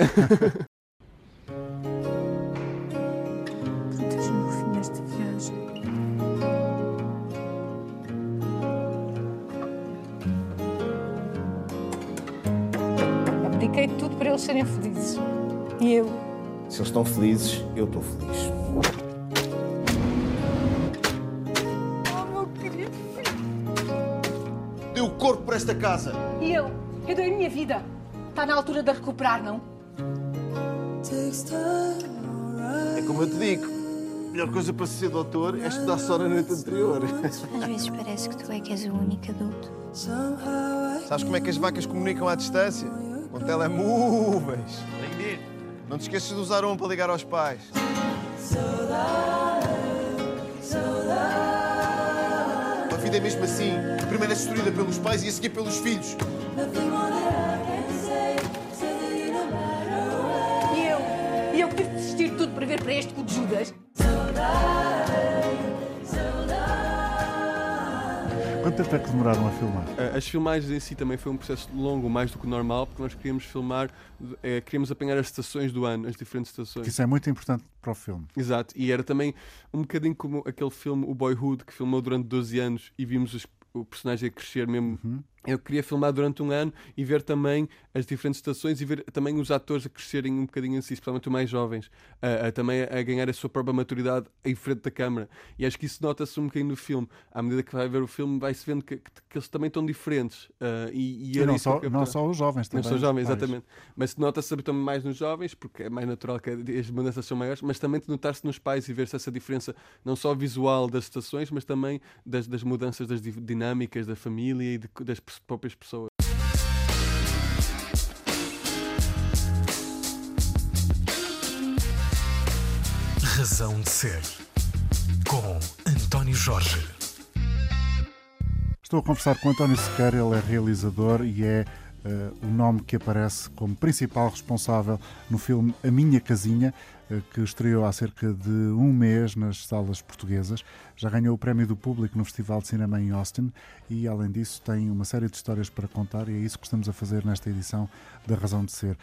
[SPEAKER 8] Quantas no fim desta viagem?
[SPEAKER 6] Abdiquei de tudo para eles serem felizes. E eu?
[SPEAKER 9] Se eles estão felizes, eu estou feliz.
[SPEAKER 6] Oh, meu querido filho.
[SPEAKER 5] Deu o corpo para esta casa.
[SPEAKER 6] E eu? Eu dei a minha vida. Está na altura de a recuperar, não?
[SPEAKER 5] É como eu te digo. A melhor coisa para ser doutor é estudar só na noite anterior.
[SPEAKER 3] Às vezes parece que tu é que és o único adulto.
[SPEAKER 5] Sabes como é que as vacas comunicam à distância? Com telemóveis. Não te esqueças de usar um para ligar aos pais. A vida é mesmo assim. Primeiro é destruída pelos pais e a seguir pelos filhos.
[SPEAKER 6] E eu? E eu que tive de desistir de tudo para ver para este cu de Judas?
[SPEAKER 2] Quanto tempo é que demoraram a filmar?
[SPEAKER 7] Uh, As filmagens em si também foi um processo longo, mais do que normal, porque nós queríamos filmar, eh, queríamos apanhar as estações do ano, as diferentes estações.
[SPEAKER 2] isso é muito importante para o filme.
[SPEAKER 7] Exato, e era também um bocadinho como aquele filme, o Boyhood, que filmou durante 12 anos e vimos os- o personagem a crescer mesmo
[SPEAKER 2] Uhum.
[SPEAKER 7] Eu queria filmar durante um ano e ver também as diferentes estações e ver também os atores a crescerem um bocadinho assim, especialmente os mais jovens, a, a também a ganhar a sua própria maturidade em frente da câmara. E acho que isso nota-se um bocadinho no filme. À medida que vai ver o filme, vai-se vendo que, que, que eles também estão diferentes. Uh, e,
[SPEAKER 2] e, e não, só, não só os jovens também.
[SPEAKER 7] Não só os jovens, exatamente. Mas nota-se também mais nos jovens, porque é mais natural que as mudanças são maiores, mas também de notar-se nos pais e ver-se essa diferença, não só visual das estações, mas também das, das mudanças das dinâmicas da família e de, das próprias pessoas.
[SPEAKER 1] Razão de Ser, com António Jorge.
[SPEAKER 2] Estou a conversar com António Sequeira, ele é realizador e é uh, o nome que aparece como principal responsável no filme A Minha Casinha, que estreou há cerca de um mês nas salas portuguesas. Já ganhou o prémio do público no Festival de Cinema em Austin e, além disso, tem uma série de histórias para contar e é isso que estamos a fazer nesta edição da Razão de Ser.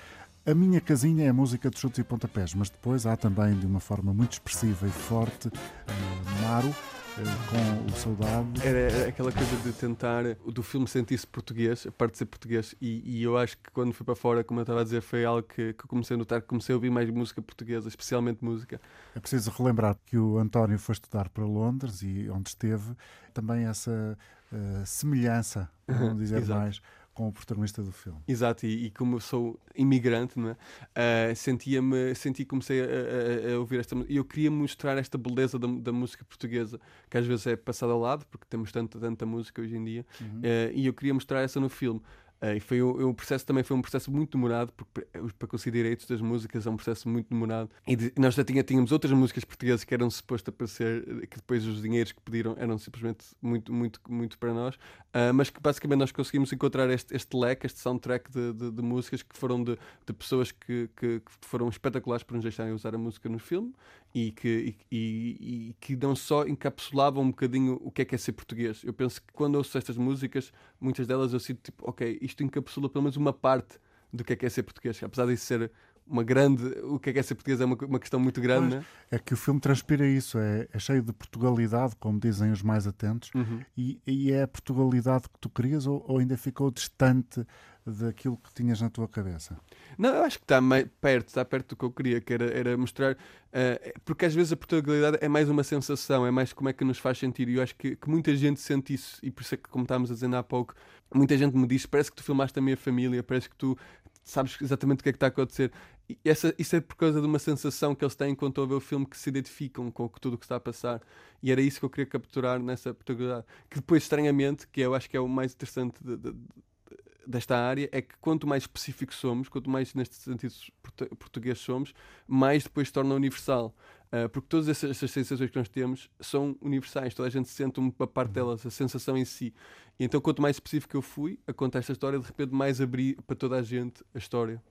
[SPEAKER 2] A minha casinha é a música de chutes e pontapés, mas depois há também, de uma forma muito expressiva e forte, uh, Maro, com o Saudade.
[SPEAKER 7] Era aquela coisa de tentar do filme sentir-se português, a parte de ser português, e, e, eu acho que quando fui para fora, como eu estava a dizer, foi algo que, que comecei a notar, comecei a ouvir mais música portuguesa, especialmente música.
[SPEAKER 2] É preciso relembrar que o António foi estudar para Londres e onde esteve também essa uh, semelhança, vamos dizer mais com o protagonista do filme.
[SPEAKER 7] Exato, e, e como eu sou imigrante, é? Uh, sentia-me, senti comecei a, a, a, ouvir esta e eu queria mostrar esta beleza da, da, música portuguesa, que às vezes é passada ao lado, porque temos tanta, tanta música hoje em dia, uhum. uh, e eu queria mostrar essa no filme. Uh, e foi o, o, processo também foi um processo muito demorado, porque para conseguir direitos das músicas é um processo muito demorado. E de, nós já tinha, tínhamos outras músicas portuguesas que eram supostas aparecer, que depois os dinheiros que pediram eram simplesmente muito, muito, muito para nós, uh, mas que basicamente nós conseguimos encontrar este, este leque, este soundtrack de, de, de músicas que foram de pessoas que, que, que, foram espetaculares para nos deixarem usar a música no filme e que, e, e, e, que não só encapsulavam um bocadinho o que é que é ser português. Eu penso que quando ouço estas músicas, muitas delas eu sinto tipo, ok, isto encapsula pelo menos uma parte do que é que é ser português, apesar de ser uma grande. O que é que é ser português é uma, uma questão muito grande, né?
[SPEAKER 2] É que o filme transpira isso, é, é, cheio de Portugalidade, como dizem os mais atentos, uhum. e, e, é a Portugalidade que tu querias ou, ou, ainda ficou distante daquilo que tinhas na tua cabeça?
[SPEAKER 7] Não, eu acho que está perto, está perto do que eu queria, que era, era mostrar. Uh, porque às vezes a Portugalidade é mais uma sensação, é mais como é que nos faz sentir, e eu acho que, que muita gente sente isso, e por isso é que, como estávamos a dizer há pouco, muita gente me diz: parece que tu filmaste a minha família, parece que tu sabes exatamente o que é que está a acontecer. E essa, isso é por causa de uma sensação que eles têm quando estão a ver o filme que se identificam com tudo o que está a passar. E era isso que eu queria capturar nessa Portugalidade. Que depois, estranhamente, que eu acho que é o mais interessante de, de, desta área, é que quanto mais específicos somos, quanto mais neste sentido português somos, mais depois se torna universal. Uh, porque todas essas, essas, sensações que nós temos são universais, toda a gente sente uma parte uhum. delas, a sensação em si. E então, quanto mais específico eu fui a contar esta história, de repente, mais abri para toda a gente a história.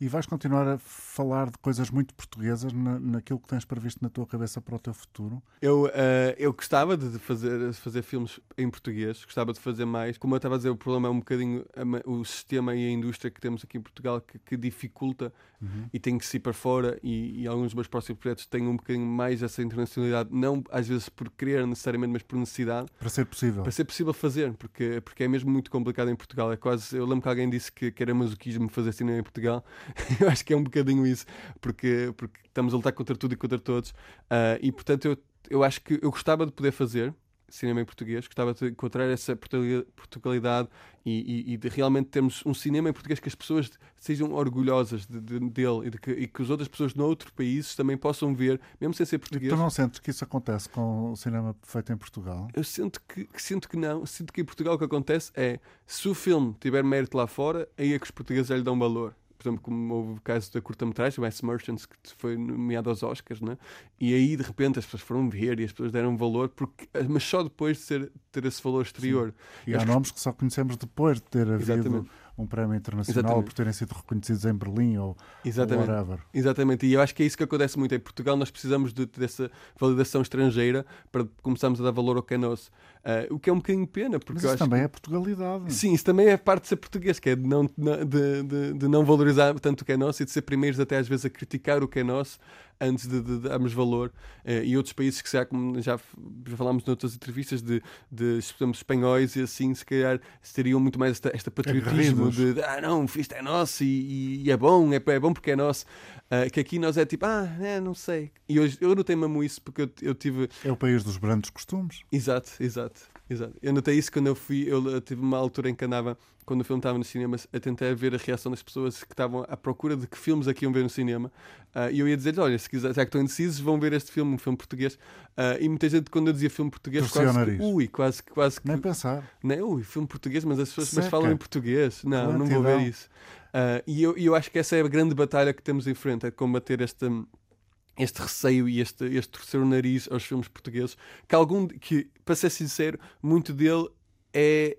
[SPEAKER 2] E vais continuar a falar de coisas muito portuguesas na, naquilo que tens previsto na tua cabeça para o teu futuro?
[SPEAKER 7] Eu, uh, eu gostava de fazer, fazer filmes em português, gostava de fazer mais. Como eu estava a dizer, o problema é um bocadinho o sistema e a indústria que temos aqui em Portugal que, que dificulta uhum. e tem que se ir para fora. E, e, alguns dos meus próximos projetos têm um bocadinho mais essa internacionalidade, não às vezes por querer necessariamente, mas por necessidade.
[SPEAKER 2] Para ser possível.
[SPEAKER 7] Para ser possível fazer, porque, porque é mesmo muito complicado em Portugal. É quase, eu lembro que alguém disse que, que era masoquismo fazer cinema em Portugal eu acho que é um bocadinho isso, porque, porque estamos a lutar contra tudo e contra todos. Uh, e portanto, eu, eu acho que eu gostava de poder fazer cinema em português, gostava de encontrar essa Portugalidade e, e, e, de realmente termos um cinema em português que as pessoas sejam orgulhosas de, de, dele e, de que, e que as outras pessoas noutros países também possam ver, mesmo sem ser português.
[SPEAKER 2] Tu não sentes que isso acontece com o cinema feito em Portugal?
[SPEAKER 7] Eu sinto que, sinto que não. Sinto que em Portugal o que acontece é se o filme tiver mérito lá fora, aí é que os portugueses lhe dão valor por exemplo, como houve o caso da curta-metragem, o S. Merchants, que foi nomeado aos Oscars, né? e aí de repente as pessoas foram ver e as pessoas deram valor, porque, mas só depois de ser, ter esse valor exterior.
[SPEAKER 2] Sim. E há nomes que só conhecemos depois de ter havido Exatamente um prémio internacional Exatamente. por terem sido reconhecidos em Berlim ou, Exatamente. ou whatever.
[SPEAKER 7] Exatamente, e eu acho que é isso que acontece muito. Em Portugal nós precisamos de, dessa validação estrangeira para começarmos a dar valor ao que é nosso. Uh, o que é um bocadinho pena. Porque
[SPEAKER 2] Mas isso também que... é Portugalidade.
[SPEAKER 7] Sim, isso também é parte de ser português, que é de não, de, de, de não valorizar tanto o que é nosso e de ser primeiros até às vezes a criticar o que é nosso. antes de, de, darmos valor. Uh, e outros países que já, como já, já falámos noutras entrevistas de, de exemplo, espanhóis e assim, se calhar teriam muito mais esta, esta patriotismo de, de, ah não, isto é nosso e, e, é bom, é, é bom porque é nosso. Uh, que aqui nós é tipo, ah, é, não sei. E hoje eu notei mesmo isso porque eu, eu tive.
[SPEAKER 2] É o país dos brandos costumes.
[SPEAKER 7] Exato, exato. Exato. Eu notei isso quando eu fui. Eu tive uma altura em que andava, quando o filme estava no cinema, a tentar ver a reação das pessoas que estavam à procura de que filmes aqui é iam ver no cinema. Uh, e eu ia dizer olha, se quiser, já que estão indecisos, vão ver este filme, um filme português. Uh, e muita gente, quando eu dizia filme português,
[SPEAKER 2] Torcia
[SPEAKER 7] quase que, ui, quase, quase que.
[SPEAKER 2] Nem pensar.
[SPEAKER 7] Nem, ui, filme português, mas as pessoas mas falam em português. Não, não vou ver isso. Uh, e eu, eu acho que essa é a grande batalha que temos em frente, é combater esta este receio e este, este terceiro nariz aos filmes portugueses, que algum que, para ser sincero, muito dele é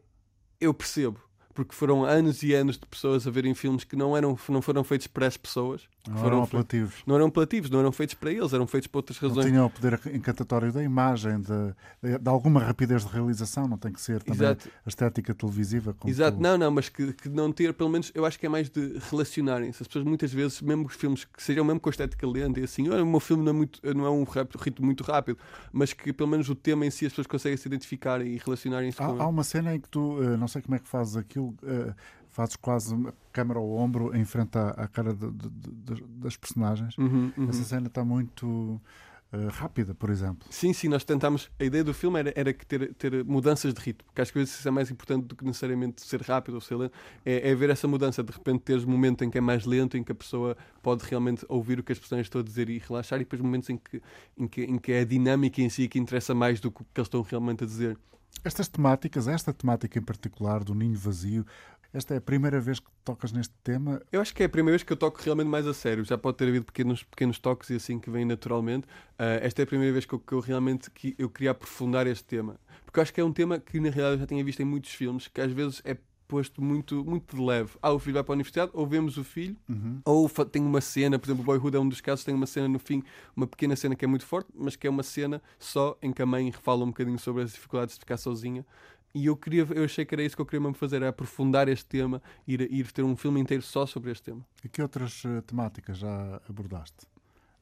[SPEAKER 7] eu percebo porque foram anos e anos de pessoas a verem filmes que não, eram, não foram feitos para as pessoas.
[SPEAKER 2] Não
[SPEAKER 7] foram
[SPEAKER 2] eram apelativos.
[SPEAKER 7] Não eram apelativos, não eram feitos para eles, eram feitos por outras razões.
[SPEAKER 2] Não tinham o poder encantatório da imagem, de, de, alguma rapidez de realização, não tem que ser também Exato. a estética televisiva.
[SPEAKER 7] Exato,
[SPEAKER 2] tu...
[SPEAKER 7] não, não, mas que, que, não ter, pelo menos, eu acho que é mais de relacionarem-se. As pessoas muitas vezes, mesmo os filmes que sejam mesmo com a estética lenta e assim, oh, o meu filme não é, muito, não é um ritmo muito rápido, mas que pelo menos o tema em si as pessoas conseguem se identificar e relacionarem-se
[SPEAKER 2] há,
[SPEAKER 7] com
[SPEAKER 2] Há uma cena em que tu, eh, não sei como é que fazes aquilo eh, fazes quase câmera ao ombro em frente à, à cara de, de, de, das personagens.
[SPEAKER 7] Uhum, uhum.
[SPEAKER 2] Essa cena está muito uh, rápida, por exemplo.
[SPEAKER 7] Sim, sim, nós tentámos. A ideia do filme era, era ter, ter mudanças de ritmo, que às vezes isso é mais importante do que necessariamente ser rápido ou ser lento. É, é ver essa mudança, de repente teres momento em que é mais lento, em que a pessoa pode realmente ouvir o que as pessoas estão a dizer e relaxar, e depois momentos em que, em que, em que é a dinâmica em si que interessa mais do que o que eles estão realmente a dizer.
[SPEAKER 2] Estas temáticas, esta temática em particular do ninho vazio, esta é a primeira vez que tocas neste tema?
[SPEAKER 7] Eu acho que é a primeira vez que eu toco realmente mais a sério. Já pode ter havido pequenos, pequenos toques e assim que vêm naturalmente. Uh, esta é a primeira vez que eu, que eu realmente que eu queria aprofundar este tema. Porque eu acho que é um tema que na realidade eu já tinha visto em muitos filmes, que às vezes é posto muito, muito de leve. Ah, o filho vai para a universidade, ou vemos o filho,
[SPEAKER 2] uhum.
[SPEAKER 7] ou tem uma cena, por exemplo, o Boyhood é um dos casos, tem uma cena no fim, uma pequena cena que é muito forte, mas que é uma cena só em que a mãe fala um bocadinho sobre as dificuldades de ficar sozinha e eu queria, eu achei que era isso que eu queria mesmo fazer, era aprofundar este tema, ir, ir ter um filme inteiro só sobre este tema.
[SPEAKER 2] E que outras uh, temáticas já abordaste?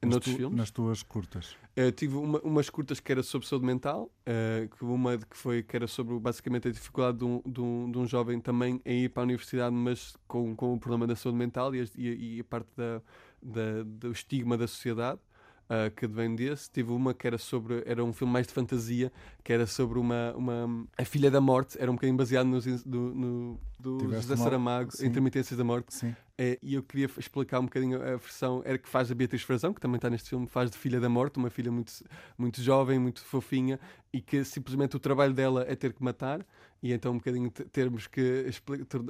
[SPEAKER 7] Nas, tu, filmes?
[SPEAKER 2] nas tuas curtas?
[SPEAKER 7] Uh, tive uma, umas curtas que era sobre saúde mental, uh, uma que foi que era sobre basicamente a dificuldade de um, de um, de um jovem também em ir para a universidade, mas com, com o problema da saúde mental e, e, e a parte da, da, do estigma da sociedade uh, que vem desse. Tive uma que era sobre. Era um filme mais de fantasia, que era sobre uma. uma a Filha da Morte, era um bocadinho baseado no, no, no do Tiveste José Saramago, sim. Intermitências da Morte.
[SPEAKER 2] Sim.
[SPEAKER 7] É, e eu queria explicar um bocadinho a versão era que faz a Beatriz Frazão, que também está neste filme, faz de Filha da Morte, uma filha muito, muito jovem, muito fofinha, e que simplesmente o trabalho dela é ter que matar, e então um bocadinho termos que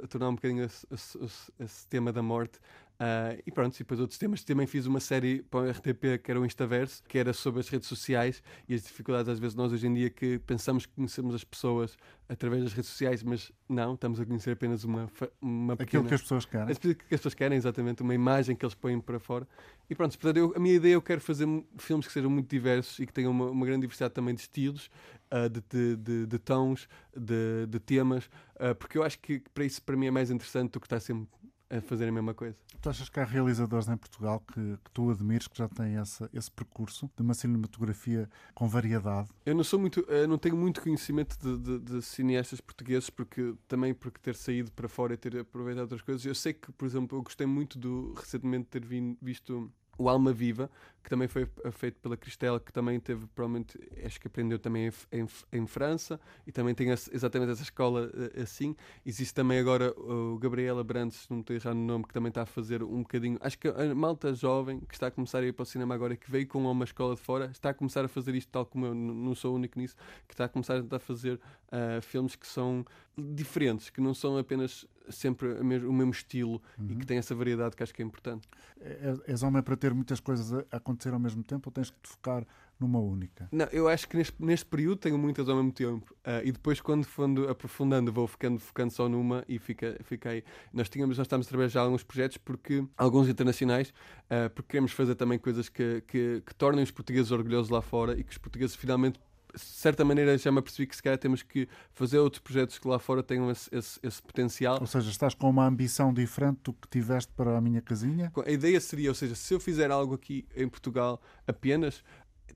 [SPEAKER 7] tornar um bocadinho esse, esse, esse tema da morte Uh, e pronto, e depois outros temas. Também fiz uma série para o RTP que era o Instaverso, que era sobre as redes sociais e as dificuldades, às vezes, nós hoje em dia que pensamos que conhecemos as pessoas através das redes sociais, mas não, estamos a conhecer apenas uma, uma pequena...
[SPEAKER 2] Aquilo que as pessoas querem.
[SPEAKER 7] Aquilo que as pessoas querem, exatamente, uma imagem que eles põem para fora. E pronto, portanto, eu, a minha ideia eu quero fazer filmes que sejam muito diversos e que tenham uma, uma grande diversidade também de estilos, uh, de, de, de, de, tons, de, de temas, uh, porque eu acho que para isso, para mim, é mais interessante do que estar sempre a fazer a mesma coisa.
[SPEAKER 2] Tu achas que há realizadores em Portugal que, que tu admires que já têm essa, esse percurso de uma cinematografia com variedade?
[SPEAKER 7] Eu não sou muito, não tenho muito conhecimento de, de, de, cineastas portugueses porque também porque ter saído para fora e ter aproveitado outras coisas. Eu sei que, por exemplo, eu gostei muito do recentemente ter visto o Alma Viva, que também foi feito pela Cristela, que também teve, provavelmente, acho que aprendeu também em, em, em França, e também tem exatamente essa escola eh, assim. Existe também agora o Gabriela Brandes, não estou errado no nome, que também está a fazer um bocadinho. Acho que a malta jovem que está a começar a ir para o cinema agora, que veio com uma escola de fora, está a começar a fazer isto, tal como eu não sou o único nisso, que está a começar a tentar fazer uh, filmes que são diferentes, que não são apenas sempre o mesmo estilo uhum. e que uhum. tem essa variedade que acho que é importante.
[SPEAKER 2] É, és homem para ter muitas coisas a acontecer ao mesmo tempo ou tens que te focar numa única?
[SPEAKER 7] Não, eu acho que neste, neste período tenho muitas ao mesmo tempo uh, e depois quando for aprofundando vou ficando focando só numa e fica, aí. Nós, tínhamos, nós estamos a trabalhar já alguns projetos porque alguns internacionais uh, porque queremos fazer também coisas que, que, que tornem os portugueses orgulhosos lá fora e que os portugueses finalmente de certa maneira já me apercebi que se calhar temos que fazer outros projetos que lá fora tenham esse, esse, esse potencial.
[SPEAKER 2] Ou seja, estás com uma ambição diferente do que tiveste para a minha casinha?
[SPEAKER 7] A ideia seria, ou seja, se eu fizer algo aqui em Portugal apenas,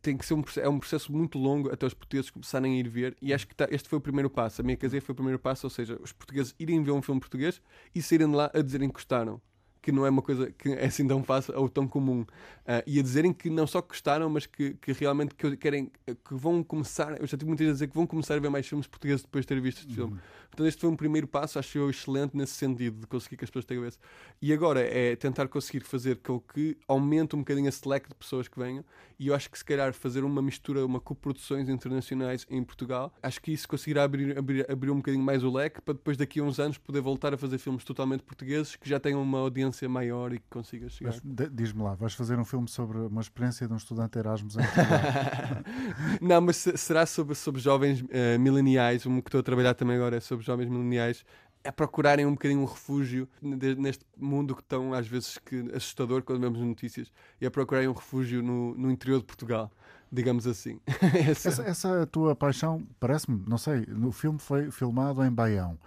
[SPEAKER 7] tem que ser um é um processo muito longo até os portugueses começarem a ir ver e acho que tá, este foi o primeiro passo. A minha casinha foi o primeiro passo, ou seja, os portugueses irem ver um filme português e saírem de lá a dizerem que gostaram que não é uma coisa que é assim tão fácil ou tão comum. Uh, e a dizerem que não só gostaram, mas que, que realmente que querem, que vão começar, eu já tive muitas vezes a dizer que vão começar a ver mais filmes portugueses depois de ter visto este uhum. filme. Portanto, este foi um primeiro passo, acho eu excelente nesse sentido, de conseguir que as pessoas tenham esse. E agora é tentar conseguir fazer com que aumente um bocadinho a select de pessoas que venham. E eu acho que se calhar fazer uma mistura, uma coproduções internacionais em Portugal, acho que isso conseguirá abrir, abrir, abrir um bocadinho mais o leque para depois daqui a uns anos poder voltar a fazer filmes totalmente portugueses que já tenham uma audiência maior e que consiga chegar.
[SPEAKER 2] Diz-me lá, vais fazer um filme sobre uma experiência de um estudante Erasmus em?
[SPEAKER 7] Não, mas será sobre, sobre jovens uh, mileniais, um que estou a trabalhar também agora é sobre jovens mileniais a procurarem um bocadinho um refúgio neste mundo que tão às vezes que assustador quando vemos notícias e a procurarem um refúgio no, no interior de Portugal digamos assim
[SPEAKER 2] essa... Essa, essa tua paixão parece-me não sei no filme foi filmado em Baião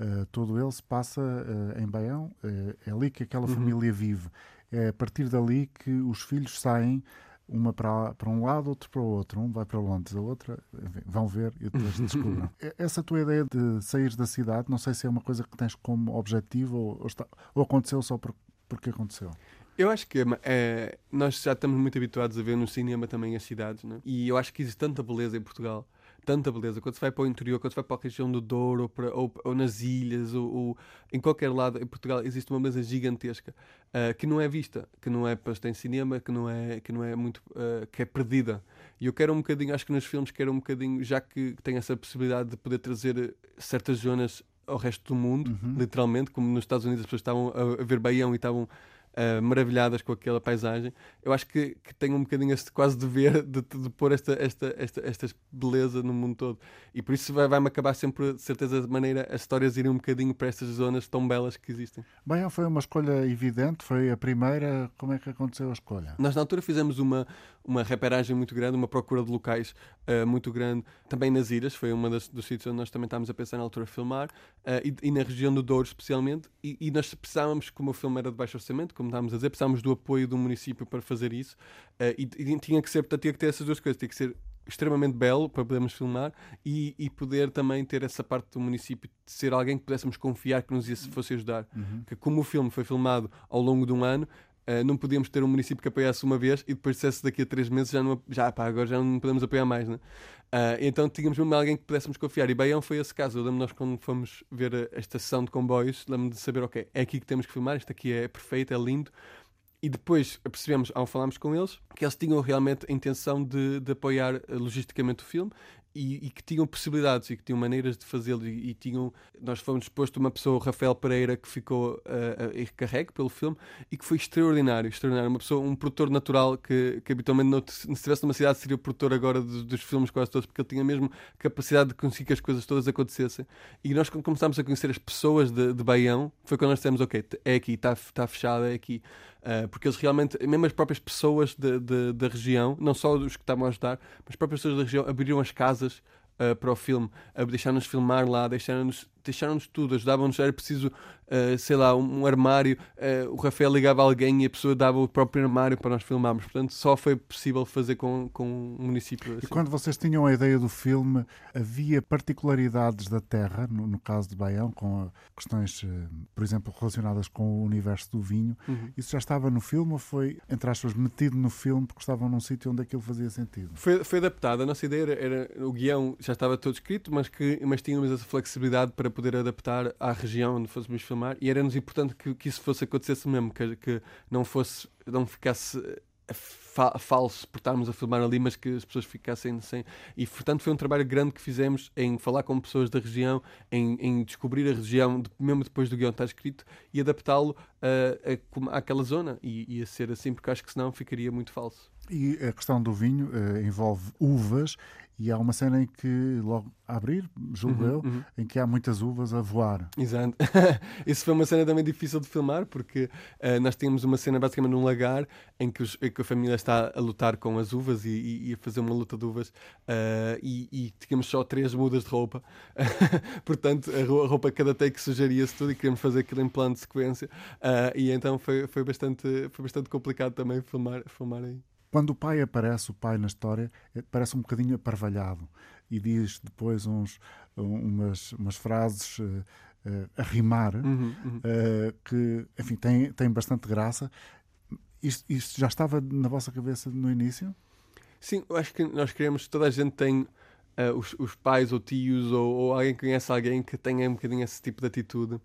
[SPEAKER 2] uh, todo ele se passa uh, em Baião uh, é ali que aquela uhum. família vive é a partir dali que os filhos saem uma para, para um lado, outro para o outro. Um vai para Londres, a outra, enfim, vão ver e depois descubram. Essa tua ideia de sair da cidade, não sei se é uma coisa que tens como objetivo ou, ou, está, ou aconteceu só por, porque aconteceu.
[SPEAKER 7] Eu acho que é, nós já estamos muito habituados a ver no cinema também as cidades, né? e eu acho que existe tanta beleza em Portugal tanta beleza. Quando se vai para o interior, quando se vai para a região do Douro, ou, para, ou, ou nas ilhas, ou, ou, em qualquer lado em Portugal, existe uma beleza gigantesca uh, que não é vista, que não é posta em cinema, que não é, que não é muito. Uh, que é perdida. E eu quero um bocadinho, acho que nos filmes quero um bocadinho, já que tem essa possibilidade de poder trazer certas zonas ao resto do mundo, uhum. literalmente, como nos Estados Unidos as pessoas estavam a, a ver Baião e estavam uh, maravilhadas com aquela paisagem. Eu acho que, que tenho um bocadinho este quase dever de, de, de pôr esta, esta, esta, esta beleza no mundo todo. E por isso vai-me vai acabar sempre, de certeza, de maneira as histórias irem um bocadinho para estas zonas tão belas que existem.
[SPEAKER 2] Bem, foi uma escolha evidente, foi a primeira. Como é que aconteceu a escolha?
[SPEAKER 7] Nós, na altura, fizemos uma, uma reperagem muito grande, uma procura de locais uh, muito grande, também nas ilhas, foi uma das, dos sítios onde nós também estávamos a pensar na altura filmar, uh, e, e, na região do Douro especialmente, e, e, nós precisávamos, como o filme era de baixo orçamento, como estávamos a dizer, precisávamos do apoio do município para fazer isso, uh, e, e, tinha que ser, portanto, tinha que ter essas duas coisas, tinha que ser extremamente belo para podermos filmar e, e, poder também ter essa parte do município de ser alguém que pudéssemos confiar que nos ia, fosse ajudar. Uhum. Que como o filme foi filmado ao longo de um ano, Uh, não podíamos ter um município que apoiasse uma vez e depois dissesse daqui a três meses já, não, já pá, agora já não podemos apoiar mais, né? Uh, então tínhamos mesmo alguém que pudéssemos confiar. E Baião foi esse caso. Eu lembro nós quando fomos ver a, a estação de comboios, lembro de saber, ok, é aqui que temos que filmar, isto aqui é perfeito, é lindo. E depois percebemos, ao falarmos com eles, que eles tinham realmente a intenção de, de apoiar eh, logisticamente o filme e, e, que tinham possibilidades e que tinham maneiras de fazê-lo e, e, tinham nós fomos exposto uma pessoa o Rafael Pereira que ficou uh, uh, pelo filme e que foi extraordinário extraordinário. Uma pessoa um produtor natural que, que habitualmente não, se estivesse numa cidade seria o produtor agora dos, dos, filmes quase todos porque ele tinha mesmo capacidade de conseguir que as coisas todas acontecessem. E nós quando começámos a conhecer as pessoas de, de Baião foi quando nós dissemos ok é aqui está tá fechado é aqui uh, porque eles realmente mesmo as próprias pessoas de, de, da região não só os que estavam a ajudar mas as próprias pessoas da região abriram as casas uh, para o filme, a deixar-nos filmar lá, deixaram-nos deixaram-nos tudo, ajudavam-nos, era preciso, uh, sei lá, um, um armário, uh, o Rafael ligava alguém e a pessoa dava o próprio armário para nós filmarmos, portanto só foi possível fazer com, com o município.
[SPEAKER 2] Assim. E quando vocês tinham a ideia do filme, havia particularidades da terra, no, no caso de Baião, com questões, uh, por exemplo, relacionadas com o universo do vinho, uhum. isso já estava no filme ou foi, entre aspas, metido no filme porque estavam num sítio onde aquilo fazia sentido?
[SPEAKER 7] Foi, foi adaptado, a nossa ideia era, era, o guião já estava todo escrito, mas, que, mas tínhamos essa flexibilidade para poder adaptar à região onde fôssemos filmar e era-nos importante que, que isso fosse acontecesse mesmo, que, que não fosse, não ficasse eh, fa falso por estarmos a filmar ali, mas que as pessoas ficassem sem. E portanto foi um trabalho grande que fizemos em falar com pessoas da região, em, em descobrir a região, mesmo depois do guião estar escrito, e adaptá-lo àquela zona. E, e a ser assim, porque acho que senão ficaria muito falso.
[SPEAKER 2] E a questão do vinho uh, envolve uvas e há uma cena em que, logo a abrir, julgo
[SPEAKER 7] Uhum,
[SPEAKER 2] eu,
[SPEAKER 7] uhum.
[SPEAKER 2] em que há muitas uvas a voar.
[SPEAKER 7] Exato. Isso foi uma cena também difícil de filmar, porque eh, nós tínhamos uma cena basicamente num lagar em que, os- em que a família está a lutar com as uvas e, e- e a fazer uma luta de uvas eh, e, e tínhamos só três mudas de roupa. Portanto, a ro- a roupa, cada take sugeria-se tudo e queríamos fazer aquilo em plano de sequência. Eh, e então foi, foi, bastante, foi bastante complicado também filmar, filmar aí.
[SPEAKER 2] Quando o pai aparece, o pai na história, eh, parece um bocadinho aparvalhado e diz depois uns, um- umas, umas frases eh, eh, a rimar
[SPEAKER 7] Uhum, uhum.
[SPEAKER 2] eh, que, enfim, têm, têm bastante graça. Isto, isto já estava na vossa cabeça no início?
[SPEAKER 7] Sim, eu acho que nós queremos, toda a gente tem os, os pais ou tios ou, ou alguém que conhece alguém que tenha um bocadinho esse tipo de atitude.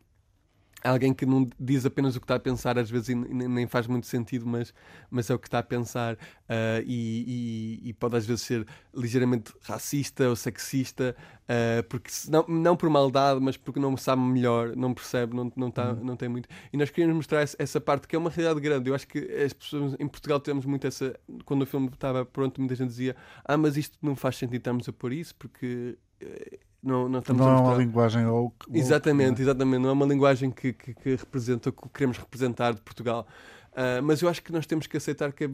[SPEAKER 7] Alguém que não diz apenas o que está a pensar, às vezes nem faz muito sentido, mas, mas é o que está a pensar eh, e, e- e pode às vezes ser ligeiramente racista ou sexista, eh, porque não, não por maldade, mas porque não sabe melhor, não percebe, não, não, tá, não tem muito. E nós queríamos mostrar essa, essa parte que é uma realidade grande. Eu acho que as pessoas em Portugal temos muito essa. Quando o filme estava pronto, muita gente dizia: Ah, mas isto não faz sentido estarmos a pôr isso porque. Não, não
[SPEAKER 2] não é uma linguagem woke. woke,
[SPEAKER 7] Exatamente,
[SPEAKER 2] não é?
[SPEAKER 7] exatamente. Não é uma linguagem que, que, que representa o que queremos representar de Portugal. Ah, mas eu acho que nós temos que aceitar que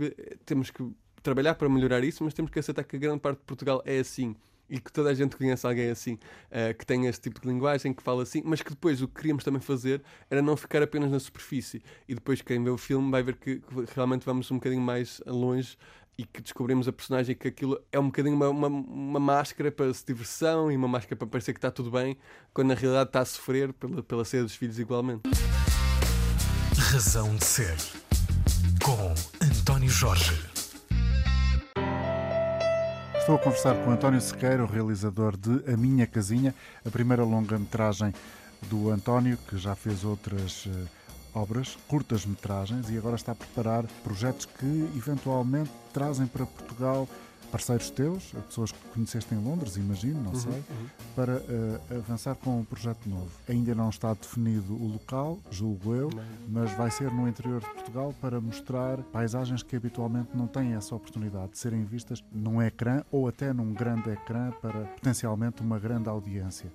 [SPEAKER 7] temos que trabalhar para melhorar isso, mas temos que aceitar que a grande parte de Portugal é assim. E que toda a gente conhece alguém assim, ah, que tem este tipo de linguagem, que fala assim, mas que depois o que queríamos também fazer era não ficar apenas na superfície. E depois quem vê o filme vai ver que, que realmente vamos um bocadinho mais longe e que descobrimos a personagem que aquilo é um bocadinho uma, uma, uma máscara para se diversão e uma máscara para parecer que está tudo bem, quando na realidade está a sofrer pela, pela saída dos filhos igualmente.
[SPEAKER 1] Razão de Ser. Com António Jorge.
[SPEAKER 2] Estou a conversar com António Sequeira, o realizador de A Minha Casinha, a primeira longa-metragem do António, que já fez outras obras, curtas-metragens, e agora está a preparar projetos que eventualmente trazem para Portugal parceiros teus, pessoas que conheceste em Londres, imagino, não sei, para eh, avançar com um projeto novo. Ainda não está definido o local, julgo eu, mas vai ser no interior de Portugal para mostrar paisagens que habitualmente não têm essa oportunidade de serem vistas num ecrã ou até num grande ecrã para potencialmente uma grande audiência.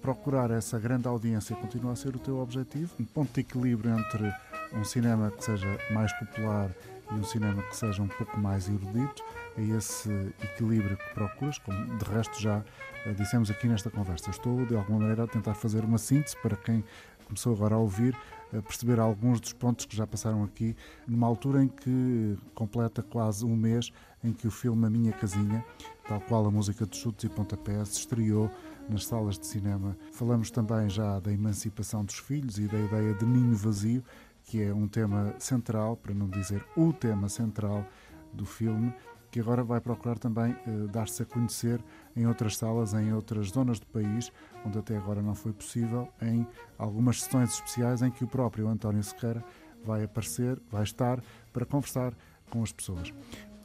[SPEAKER 2] Procurar essa grande audiência continua a ser o teu objetivo, um ponto de equilíbrio entre um cinema que seja mais popular e um cinema que seja um pouco mais erudito. É esse equilíbrio que procuras, como de resto já eh, dissemos aqui nesta conversa. Estou de alguma maneira a tentar fazer uma síntese para quem começou agora a ouvir, a perceber alguns dos pontos que já passaram aqui, numa altura em que completa quase um mês em que o filme A Minha Casinha, tal qual a música de chutes e pontapés, estreou nas salas de cinema. Falamos também já da emancipação dos filhos e da ideia de ninho vazio, que é um tema central, para não dizer o tema central do filme, que agora vai procurar também eh, dar-se a conhecer em outras salas, em outras zonas do país, onde até agora não foi possível, em algumas sessões especiais em que o próprio António Sequeira vai aparecer, vai estar para conversar com as pessoas.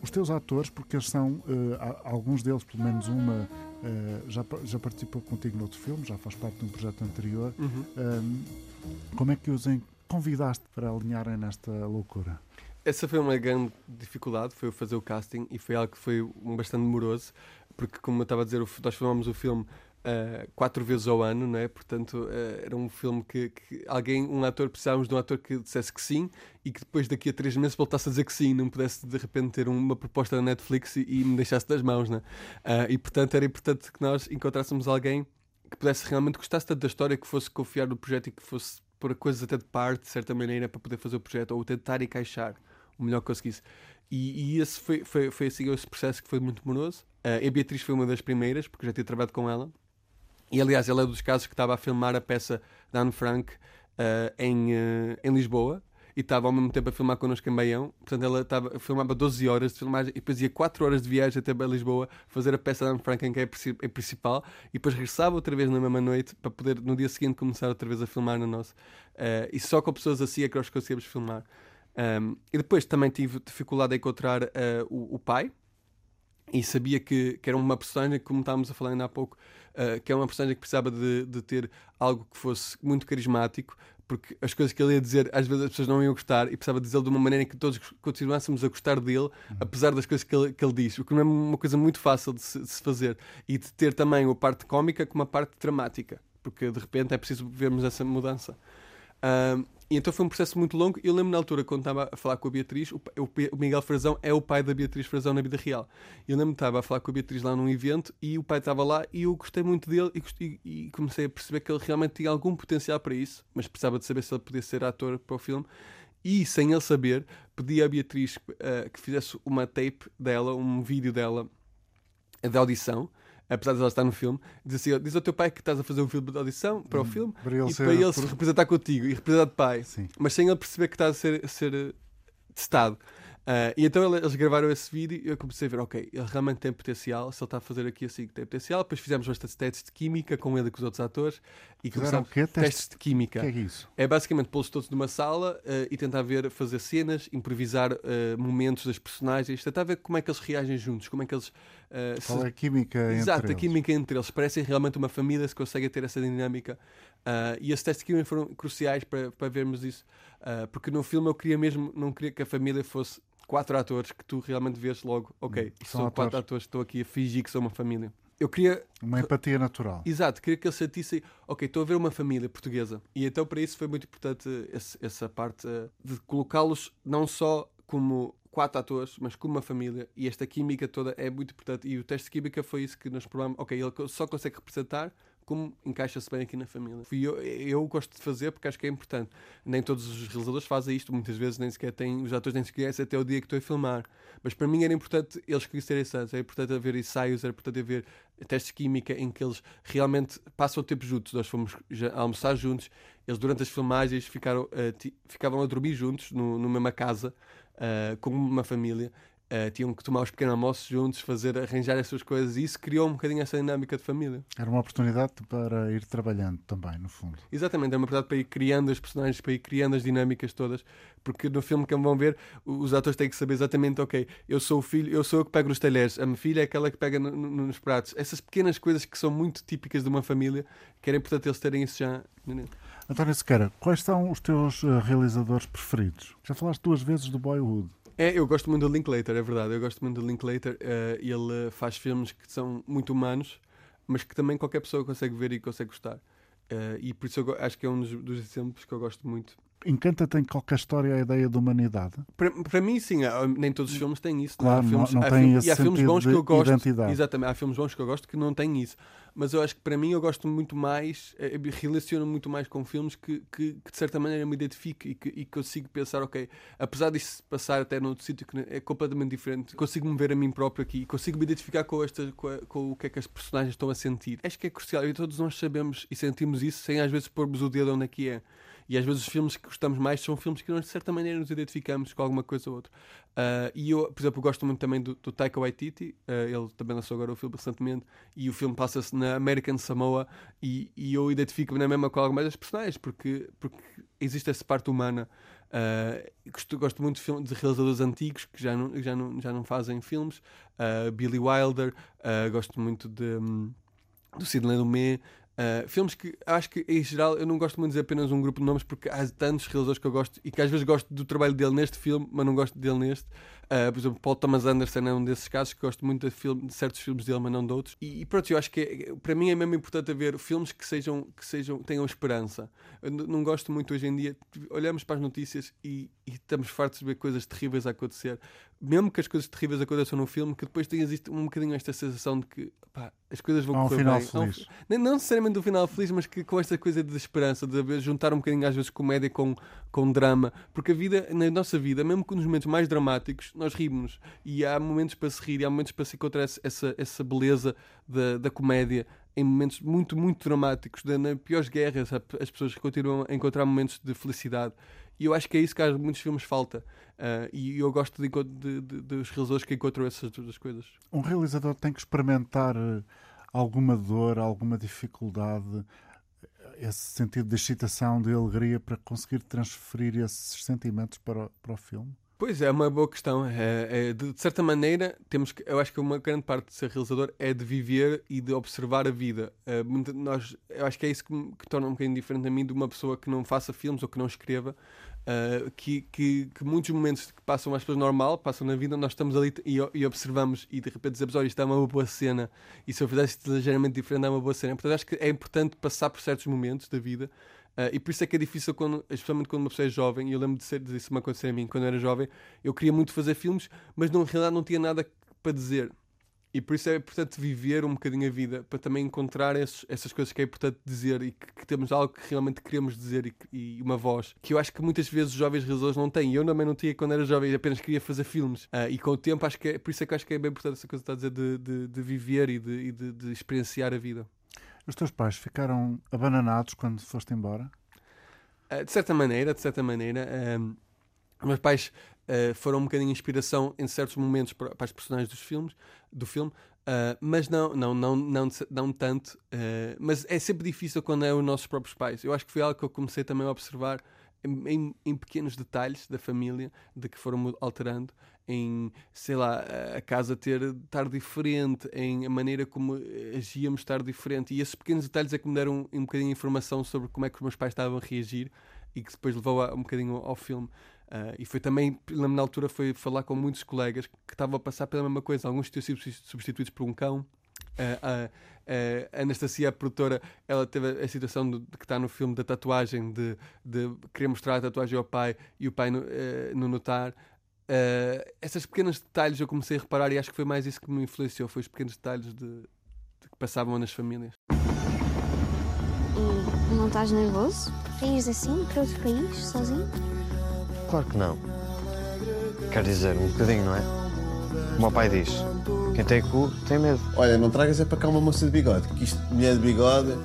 [SPEAKER 2] Os teus atores, porque eles são, eh, alguns deles, pelo menos uma, eh, já, já participou contigo noutro filme, já faz parte de um projeto anterior. Ahm, como é que os convidaste para alinharem nesta loucura?
[SPEAKER 7] Essa foi uma grande dificuldade, foi fazer o casting e foi algo que foi bastante demoroso, porque como eu estava a dizer, nós filmámos o filme ah, quatro vezes ao ano, não é? Portanto, ah, era um filme que, que alguém, um ator, precisávamos de um ator que dissesse que sim e que depois daqui a três meses voltasse a dizer que sim, não pudesse de repente ter uma proposta da Netflix e, e me deixasse das mãos, né? Ah, e portanto era importante que nós encontrássemos alguém que pudesse realmente gostasse tanto da história, que fosse confiar no projeto e que fosse pôr coisas até de parte, de certa maneira, para poder fazer o projeto ou tentar encaixar o melhor que conseguisse. E, e esse foi, foi, foi assim esse processo que foi muito demoroso. Uh, a Beatriz foi uma das primeiras, porque já tinha trabalhado com ela. E aliás, ela é dos casos que estava a filmar a peça da Anne Frank uh, em, uh, em Lisboa e estava ao mesmo tempo a filmar connosco em Baião. Portanto, ela estava, filmava 12 horas de filmagem e depois ia 4 horas de viagem até Lisboa fazer a peça da Anne Frank em que é é principal e depois regressava outra vez na mesma noite para poder no dia seguinte começar outra vez a filmar no nosso. Uh, e só com pessoas assim é que nós conseguimos filmar. Um, e depois também tive dificuldade em encontrar uh, o, o pai e sabia que, que era uma personagem, como estávamos a falar ainda há pouco, uh, que é uma personagem que precisava de, de ter algo que fosse muito carismático porque as coisas que ele ia dizer às vezes as pessoas não iam gostar e precisava dizê-lo de uma maneira em que todos continuássemos a gostar dele,
[SPEAKER 2] Uhum.
[SPEAKER 7] apesar das coisas que ele, que ele diz, o que não é uma coisa muito fácil de se, de se fazer e de ter também a parte cómica como a parte dramática, porque de repente é preciso vermos essa mudança. Ahm, e então foi um processo muito longo. Eu lembro na altura, quando estava a falar com a Beatriz, o, o o Miguel Frazão é o pai da Beatriz Frazão na vida real. Eu lembro que estava a falar com a Beatriz lá num evento e o pai estava lá e eu gostei muito dele e, e comecei a perceber que ele realmente tinha algum potencial para isso, mas precisava de saber se ele podia ser ator para o filme. E, sem ele saber, pedi à Beatriz eh, que fizesse uma tape dela, um vídeo dela de audição, apesar de ela estar no filme, diz assim: diz ao teu pai que estás a fazer um filme de audição para o filme
[SPEAKER 2] para ele
[SPEAKER 7] e para ele se
[SPEAKER 2] por-
[SPEAKER 7] representar contigo e representar de pai,
[SPEAKER 2] Sim.
[SPEAKER 7] mas sem ele perceber que está a ser, a ser eh, testado. Ah, e então ele- eles gravaram esse vídeo e eu comecei a ver, ok, ele realmente tem potencial, se ele está a fazer aqui assim, tem potencial. Depois fizemos bastantes testes de química com ele e com os outros atores e
[SPEAKER 2] Fizeram
[SPEAKER 7] começámos?
[SPEAKER 2] Testes-
[SPEAKER 7] testes de química.
[SPEAKER 2] Que é isso?
[SPEAKER 7] É basicamente pô-los todos numa sala eh, e tentar ver, fazer cenas, improvisar eh, momentos das personagens, tentar ver como é que eles reagem juntos, como é que eles. se-
[SPEAKER 2] Qual é a química entre
[SPEAKER 7] Exato, a
[SPEAKER 2] eles?
[SPEAKER 7] química entre eles. Parecem realmente uma família, se conseguem ter essa dinâmica. E esses testes de química foram cruciais para, para vermos isso. Porque no filme eu queria mesmo, não queria que a família fosse quatro atores que tu realmente vês logo, ok,
[SPEAKER 2] são
[SPEAKER 7] são quatro
[SPEAKER 2] atores.
[SPEAKER 7] que estão aqui a fingir que são uma família. Eu queria
[SPEAKER 2] Uma empatia natural.
[SPEAKER 7] Exato, queria que eles sentissem, ok, estou a ver uma família portuguesa. E então para isso foi muito importante esse- essa parte eh, de colocá-los não só como quatro atores, mas como uma família. E esta química toda é muito importante. E o teste de química foi isso que nós provamos. Ok, ele só consegue representar como encaixa-se bem aqui na família. Fui eu, eu gosto de fazer porque acho que é importante. Nem todos os realizadores fazem isto, muitas vezes nem sequer têm, os atores nem sequer conhecem até o dia que estou a filmar. Mas para mim era importante eles conhecerem antes, é importante haver ensaios, era importante haver testes de química em que eles realmente passam o tempo juntos. Nós fomos almoçar juntos, eles durante as filmagens ficaram, ti- ficavam a dormir juntos no, numa casa, eh, como uma família. Eh, tinham que tomar os pequenos almoços juntos, fazer, arranjar as suas coisas e isso criou um bocadinho essa dinâmica de família.
[SPEAKER 2] Era uma oportunidade para ir trabalhando também, no fundo.
[SPEAKER 7] Exatamente, é uma oportunidade para ir criando as personagens, para ir criando as dinâmicas todas, porque no filme que vão ver, os atores têm que saber exatamente, ok, eu sou o filho, eu sou eu que pego nos talheres, a minha filha é aquela que pega no- no- nos pratos. Essas pequenas coisas que são muito típicas de uma família, que era importante eles terem isso já.
[SPEAKER 2] António Sequeira, quais são os teus eh, realizadores preferidos? Já falaste duas vezes do Boyhood.
[SPEAKER 7] É, eu gosto muito do Linklater, é verdade. Eu gosto muito do Linklater. eh, ele faz filmes que são muito humanos, mas que também qualquer pessoa consegue ver e consegue gostar. Eh, e por isso eu acho que é um dos, dos exemplos que eu gosto muito.
[SPEAKER 2] Encanta-te em qualquer história a ideia de humanidade?
[SPEAKER 7] Para, para mim, sim, há- nem todos os filmes têm isso.
[SPEAKER 2] Claro,
[SPEAKER 7] há filmes,
[SPEAKER 2] não- não
[SPEAKER 7] há
[SPEAKER 2] tem
[SPEAKER 7] filme-
[SPEAKER 2] esse
[SPEAKER 7] há filmes bons que eu gosto.
[SPEAKER 2] identidade.
[SPEAKER 7] Exatamente, há filmes bons que eu gosto que não têm isso. Mas eu acho que para mim eu gosto muito mais, eh, relaciono muito mais com filmes que, que, que de certa maneira me identifico e que e consigo pensar, ok, apesar disso passar até noutro sítio que é completamente diferente, consigo me ver a mim próprio aqui, consigo me identificar com, esta, com, a- com o que é que as personagens estão a sentir. Acho que é crucial e todos nós sabemos e sentimos isso sem às vezes pormos o dedo onde é que é. E às vezes os filmes que gostamos mais são filmes que nós, de certa maneira, nos identificamos com alguma coisa ou outra. Ah, e eu, por exemplo, gosto muito também do, do Taika Waititi. ah, ele também lançou agora o filme recentemente. E o filme passa-se na American Samoa. E, e eu identifico-me na mesma com algumas das personagens, porque, porque existe essa parte humana. Ah, gosto, gosto muito de, filme- de realizadores antigos que já não, já não, já não fazem filmes. Billy Wilder. gosto muito de, hum, do Sidney Lumet. Uh, filmes que acho que em geral eu não gosto muito de dizer apenas um grupo de nomes porque há tantos realizadores que eu gosto e que às vezes gosto do trabalho dele neste filme, mas não gosto dele neste. Uh, por exemplo, Paul Thomas Anderson é um desses casos que gosto muito de, filme, de certos filmes dele, mas não de outros. E, e pronto, eu acho que é- para mim é mesmo importante haver filmes que sejam que sejam tenham esperança. Eu não gosto muito hoje em dia, olhamos para as notícias e, e estamos fartos de ver coisas terríveis a acontecer. Mesmo que as coisas terríveis aconteçam no filme, que depois tenhas isto- um bocadinho esta sensação de que pá, as coisas vão
[SPEAKER 2] Há um
[SPEAKER 7] correr
[SPEAKER 2] final
[SPEAKER 7] bem.
[SPEAKER 2] Feliz.
[SPEAKER 7] nem, não necessariamente do final feliz, mas que com esta coisa de esperança, de juntar um bocadinho às vezes comédia com, com drama, porque a vida, na nossa vida, mesmo que nos momentos mais dramáticos, nós rimos e há momentos para se rir, e há momentos para se encontrar essa- essa, beleza da, da comédia em momentos muito, muito dramáticos, nas piores guerras, as pessoas continuam a encontrar momentos de felicidade. E eu acho que é isso que há muitos filmes falta. Ah, e eu gosto de, de, de- dos realizadores que encontram essas duas coisas.
[SPEAKER 2] Um realizador tem que experimentar eh, alguma dor, alguma dificuldade, eh, esse sentido de excitação, de alegria, para conseguir transferir esses sentimentos para o, para o filme?
[SPEAKER 7] Pois é, uma boa questão. É, é, de, de, certa maneira, temos que, eu acho que uma grande parte de ser realizador é de viver e de observar a vida. Uh, nós, eu acho que é isso que, que, torna um bocadinho diferente a mim de uma pessoa que não faça filmes ou que não escreva. Uh, que, que, que, muitos momentos que passam as pessoas normal, passam na vida, nós estamos ali e, e observamos e de repente dizemos: olha, isto é uma boa cena, e se eu fizesse isto ligeiramente diferente, é uma boa cena. Portanto, acho que é importante passar por certos momentos da vida Uh, e por isso é que é difícil, quando, especialmente quando uma pessoa é jovem, e eu lembro de ser, disso me acontecer a mim quando eu era jovem, eu queria muito fazer filmes, mas na realidade não tinha nada para dizer. E por isso é importante viver um bocadinho a vida, para também encontrar esses, essas coisas que é importante dizer e que, que temos algo que realmente queremos dizer e, e, uma voz. Que eu acho que muitas vezes os jovens realizadores não têm. Eu também não tinha quando era jovem, apenas queria fazer filmes. Uh, e com o tempo, acho que é, por isso é que acho que é bem importante essa coisa que está a dizer de, de, de viver e, de, e de, de experienciar a vida.
[SPEAKER 2] Os teus pais ficaram abananados quando foste embora?
[SPEAKER 7] Uh, de certa maneira, de certa maneira, meus pais uh, foram um bocadinho inspiração em certos momentos para, para as personagens dos filmes, do filme, Uh, mas não, não, não, não, não tanto. Mas é sempre difícil quando é os nossos próprios pais. Eu acho que foi algo que eu comecei também a observar em, em, pequenos detalhes da família, de que foram alterando, em, sei lá, a casa ter estar diferente, em a maneira como agíamos estar diferente. E esses pequenos detalhes é que me deram um, bocadinho de informação sobre como é que os meus pais estavam a reagir e que depois levou a, um bocadinho ao filme. Uh, e foi também, na altura, foi falar com muitos colegas que estavam a passar pela mesma coisa. Alguns tinham sido substituídos por um cão. Uh, a Anastasia, a produtora, ela teve a situação de, de que está no filme da tatuagem, de, de querer mostrar a tatuagem ao pai e o pai não no notar. Uh, esses pequenos detalhes eu comecei a reparar e acho que foi mais isso que me influenciou, foi os pequenos detalhes de, de que passavam nas famílias.
[SPEAKER 3] E não estás nervoso? Ires assim para outro país, sozinho?
[SPEAKER 4] Claro que não. Quer dizer, um bocadinho, não é? Como o pai diz, quem tem cu tem medo.
[SPEAKER 5] Olha, não tragas é para cá uma moça de bigode, que isto, mulher de bigode,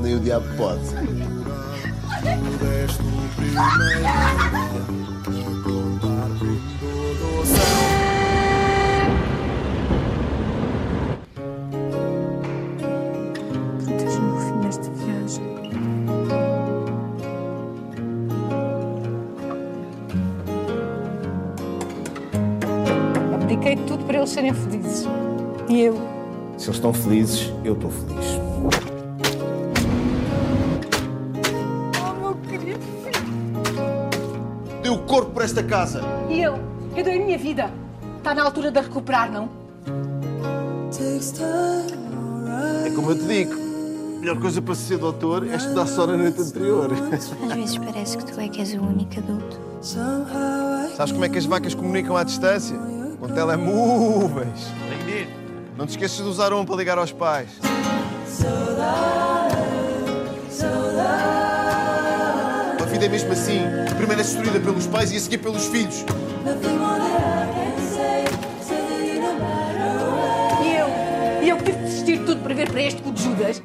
[SPEAKER 5] nem o diabo pode.
[SPEAKER 6] eles serem felizes. E eu?
[SPEAKER 9] Se eles estão felizes, eu estou feliz.
[SPEAKER 6] Oh, meu querido filho.
[SPEAKER 5] Dei o corpo para esta casa.
[SPEAKER 6] E eu? Eu dei a minha vida. Está na altura de recuperar, não?
[SPEAKER 5] É como eu te digo. A melhor coisa para ser doutor é estudar só na noite anterior.
[SPEAKER 3] Às vezes parece que tu é que és o único adulto.
[SPEAKER 5] Sabes como é que as vacas comunicam à distância? Com telemóveis. Não te esqueças de usar um para ligar aos pais. A vida é mesmo assim. Primeiro é destruída pelos pais e a seguir pelos filhos.
[SPEAKER 6] E eu? E eu que tive de desistir tudo para ver para este cu de Judas?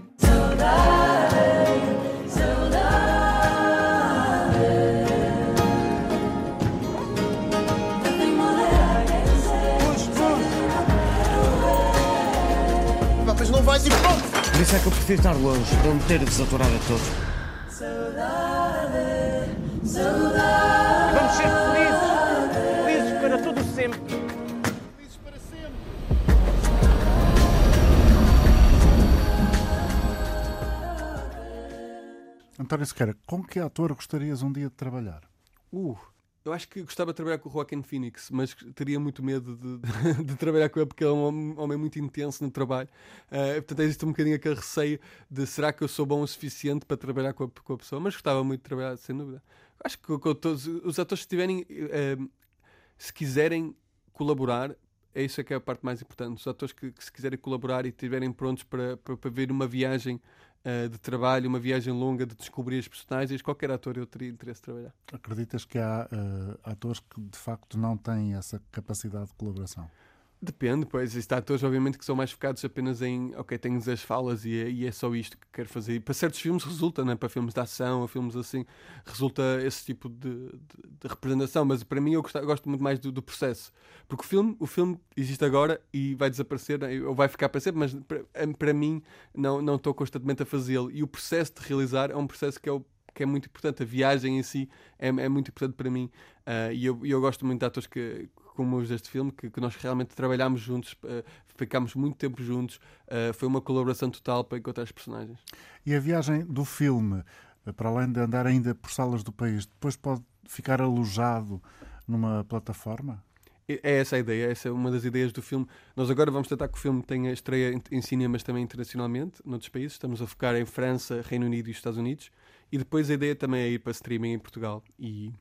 [SPEAKER 10] Por isso é que eu prefiro estar longe, para não ter de desaturar a todos.
[SPEAKER 11] Vamos ser felizes! Felizes para todo sempre! Felizes para sempre!
[SPEAKER 2] António Sequeira, com que ator gostarias um dia de trabalhar?
[SPEAKER 7] Uh, eu acho que gostava de trabalhar com o Joaquin Phoenix, mas teria muito medo de, de, trabalhar com ele porque ele é um homem muito intenso no trabalho. Uh, portanto, existe um bocadinho aquele receio de será que eu sou bom o suficiente para trabalhar com a, com a pessoa, mas gostava muito de trabalhar, sem dúvida. Acho que com todos os atores, se tiverem, uh, se quiserem colaborar, é isso é que é a parte mais importante. Os atores que, que se quiserem colaborar e estiverem prontos para, para, para ver uma viagem uh, de trabalho, uma viagem longa de descobrir as personagens, qualquer ator eu teria interesse de trabalhar.
[SPEAKER 2] Acreditas que há uh, atores que de facto não têm essa capacidade de colaboração?
[SPEAKER 7] Depende, pois. Existem atores, obviamente, que são mais focados apenas em, ok, tenho as falas e é, e é só isto que quero fazer. E para certos filmes resulta, né? para filmes de ação, ou filmes assim, resulta esse tipo de, de, de representação. Mas para mim, eu gosto, gosto muito mais do, do, processo. Porque o filme, o filme existe agora e vai desaparecer, né? ou vai ficar para sempre, mas para, para mim, não, não estou constantemente a fazê-lo. E o processo de realizar é um processo que é o que é muito importante. A viagem em si é, é muito importante para mim. Uh, e eu, eu gosto muito de atores que, como os deste filme, que, que nós realmente trabalhámos juntos, uh, ficámos muito tempo juntos. Uh, foi uma colaboração total para encontrar os personagens.
[SPEAKER 2] E a viagem do filme, para além de andar ainda por salas do país, depois pode ficar alojado numa plataforma?
[SPEAKER 7] É essa a ideia, essa é uma das ideias do filme. Nós agora vamos tentar que o filme tenha estreia em, em cinemas também internacionalmente, noutros países. Estamos a focar em França, Reino Unido e Estados Unidos. E depois a ideia também é ir para streaming em Portugal. E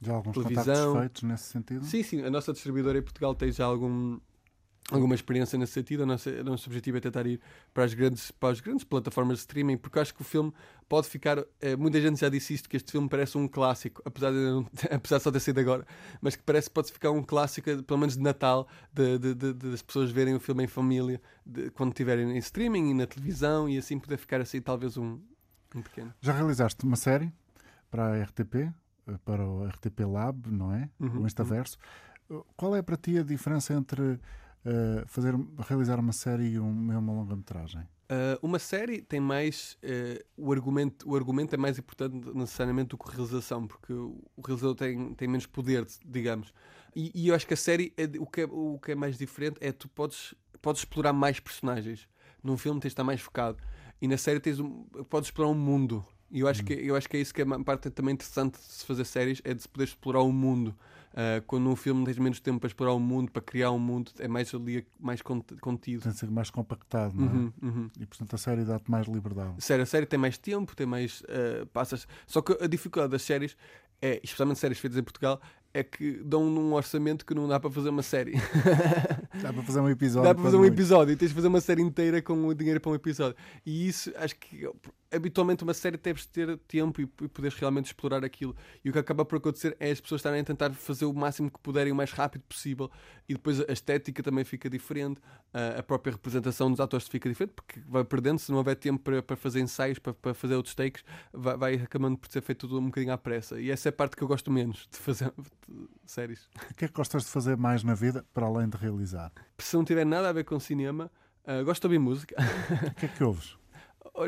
[SPEAKER 2] já alguns televisão. feitos nesse sentido?
[SPEAKER 7] Sim, sim. A nossa distribuidora em Portugal tem já algum, alguma experiência nesse sentido. A nossa, o nosso objetivo é tentar ir para as, grandes, para as grandes plataformas de streaming, porque acho que o filme pode ficar. Eh, muita gente já disse isto, que este filme parece um clássico, apesar de, não, apesar de só ter sido agora, mas que parece que pode ficar um clássico, pelo menos de Natal, de, de, de, de as pessoas verem o filme em família, quando estiverem em streaming e na televisão, e assim poder ficar assim, talvez um, um pequeno.
[SPEAKER 2] Já realizaste uma série para a RTP, para o RTP Lab, não é? Uhum, o Instaverso. Uhum. Qual é para ti a diferença entre uh, fazer, realizar uma série e um, uma longa-metragem?
[SPEAKER 7] Uh, uma série tem mais. Uh, o, argumento, o argumento é mais importante necessariamente do que a realização, porque o realizador tem, tem menos poder, digamos. E, e eu acho que a série, é, o, que é, o que é mais diferente é tu podes, podes explorar mais personagens. Num filme tens de estar mais focado. E na série tens um, podes explorar um mundo. E eu acho, hum. que, eu acho que é isso que é uma parte também interessante de se fazer séries, é de se poder explorar o mundo. Uh, quando um filme tens menos tempo para explorar o mundo, para criar um mundo, é mais ali mais contido.
[SPEAKER 2] Tem de ser mais compactado, não é?
[SPEAKER 7] Uhum, uhum.
[SPEAKER 2] E portanto a série dá-te mais liberdade.
[SPEAKER 7] Sério, a série tem mais tempo, tem mais. Uh, passas. Só que a dificuldade das séries, é, especialmente séries feitas em Portugal, é que dão num orçamento que não dá para fazer uma série.
[SPEAKER 2] dá para fazer um episódio.
[SPEAKER 7] Dá para fazer um episódio e tens de fazer uma série inteira com o dinheiro para um episódio. E isso, acho que habitualmente uma série deves ter tempo e, e poderes realmente explorar aquilo. E o que acaba por acontecer é as pessoas estarem a tentar fazer o máximo que puderem o mais rápido possível. E depois a estética também fica diferente, a, própria representação dos atores fica diferente, porque vai perdendo. Se não houver tempo para, para fazer ensaios, para, para fazer outros takes, vai, vai acabando por ser feito tudo um bocadinho à pressa. E essa é a parte que eu gosto menos de fazer séries.
[SPEAKER 2] O que é que gostas de fazer mais na vida, para além de realizar?
[SPEAKER 7] Se não tiver nada a ver com cinema, uh, gosto de ouvir música.
[SPEAKER 2] O que é que ouves?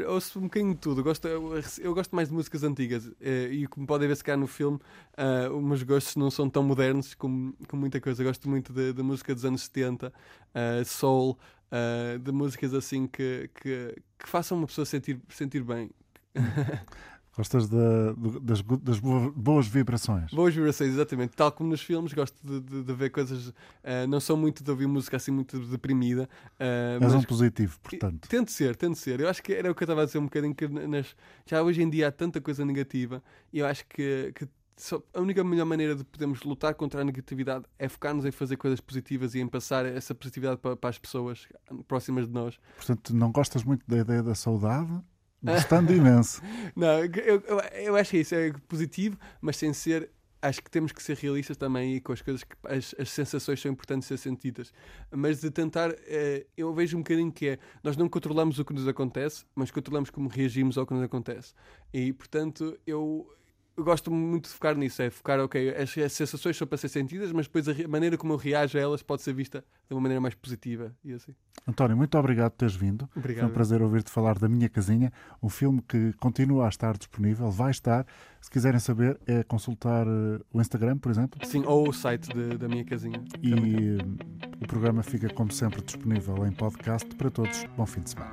[SPEAKER 7] Ouço um bocadinho de tudo. Eu gosto, eu, eu gosto mais de músicas antigas. Eh, e como podem ver se cá no filme, uh, os meus gostos não são tão modernos como, como muita coisa. Eu gosto muito de, de música dos anos 70, uh, eh, soul, uh, de músicas assim que, que, que façam uma pessoa sentir, sentir bem.
[SPEAKER 2] Gostas das, das, boas vibrações?
[SPEAKER 7] Boas vibrações, exatamente. Tal como nos filmes, gosto de, de, de ver coisas. Uh, não sou muito de ouvir música assim muito deprimida.
[SPEAKER 2] Uh, És um positivo, portanto.
[SPEAKER 7] Tento ser, tento ser. Eu acho que era o que eu estava a dizer um bocadinho. Que nas, já hoje em dia há tanta coisa negativa e eu acho que, que só, a única melhor maneira de podermos lutar contra a negatividade é focar-nos em fazer coisas positivas e em passar essa positividade para, para as pessoas próximas de nós.
[SPEAKER 2] Portanto, não gostas muito da ideia da saudade? Gostando imenso.
[SPEAKER 7] Não, eu, eu, eu acho que isso é positivo, mas sem ser acho que temos que ser realistas também e com as coisas que as, as sensações são importantes ser sentidas. Mas de tentar, eh, eu vejo um bocadinho que é nós não controlamos o que nos acontece, mas controlamos como reagimos ao que nos acontece. E portanto, eu eu gosto muito de focar nisso, é focar, ok, as, as, sensações são para ser sentidas, mas depois a, maneira como eu reajo a elas pode ser vista de uma maneira mais positiva e assim.
[SPEAKER 2] António, muito obrigado por teres vindo.
[SPEAKER 7] Obrigado.
[SPEAKER 2] Foi um prazer ouvir-te falar da Minha Casinha, um filme que continua a estar disponível, vai estar. Se quiserem saber, é consultar uh, o Instagram, por exemplo.
[SPEAKER 7] Sim, ou o site de, da Minha Casinha.
[SPEAKER 2] E uh, o programa fica, como sempre, disponível em podcast para todos. Bom fim de semana.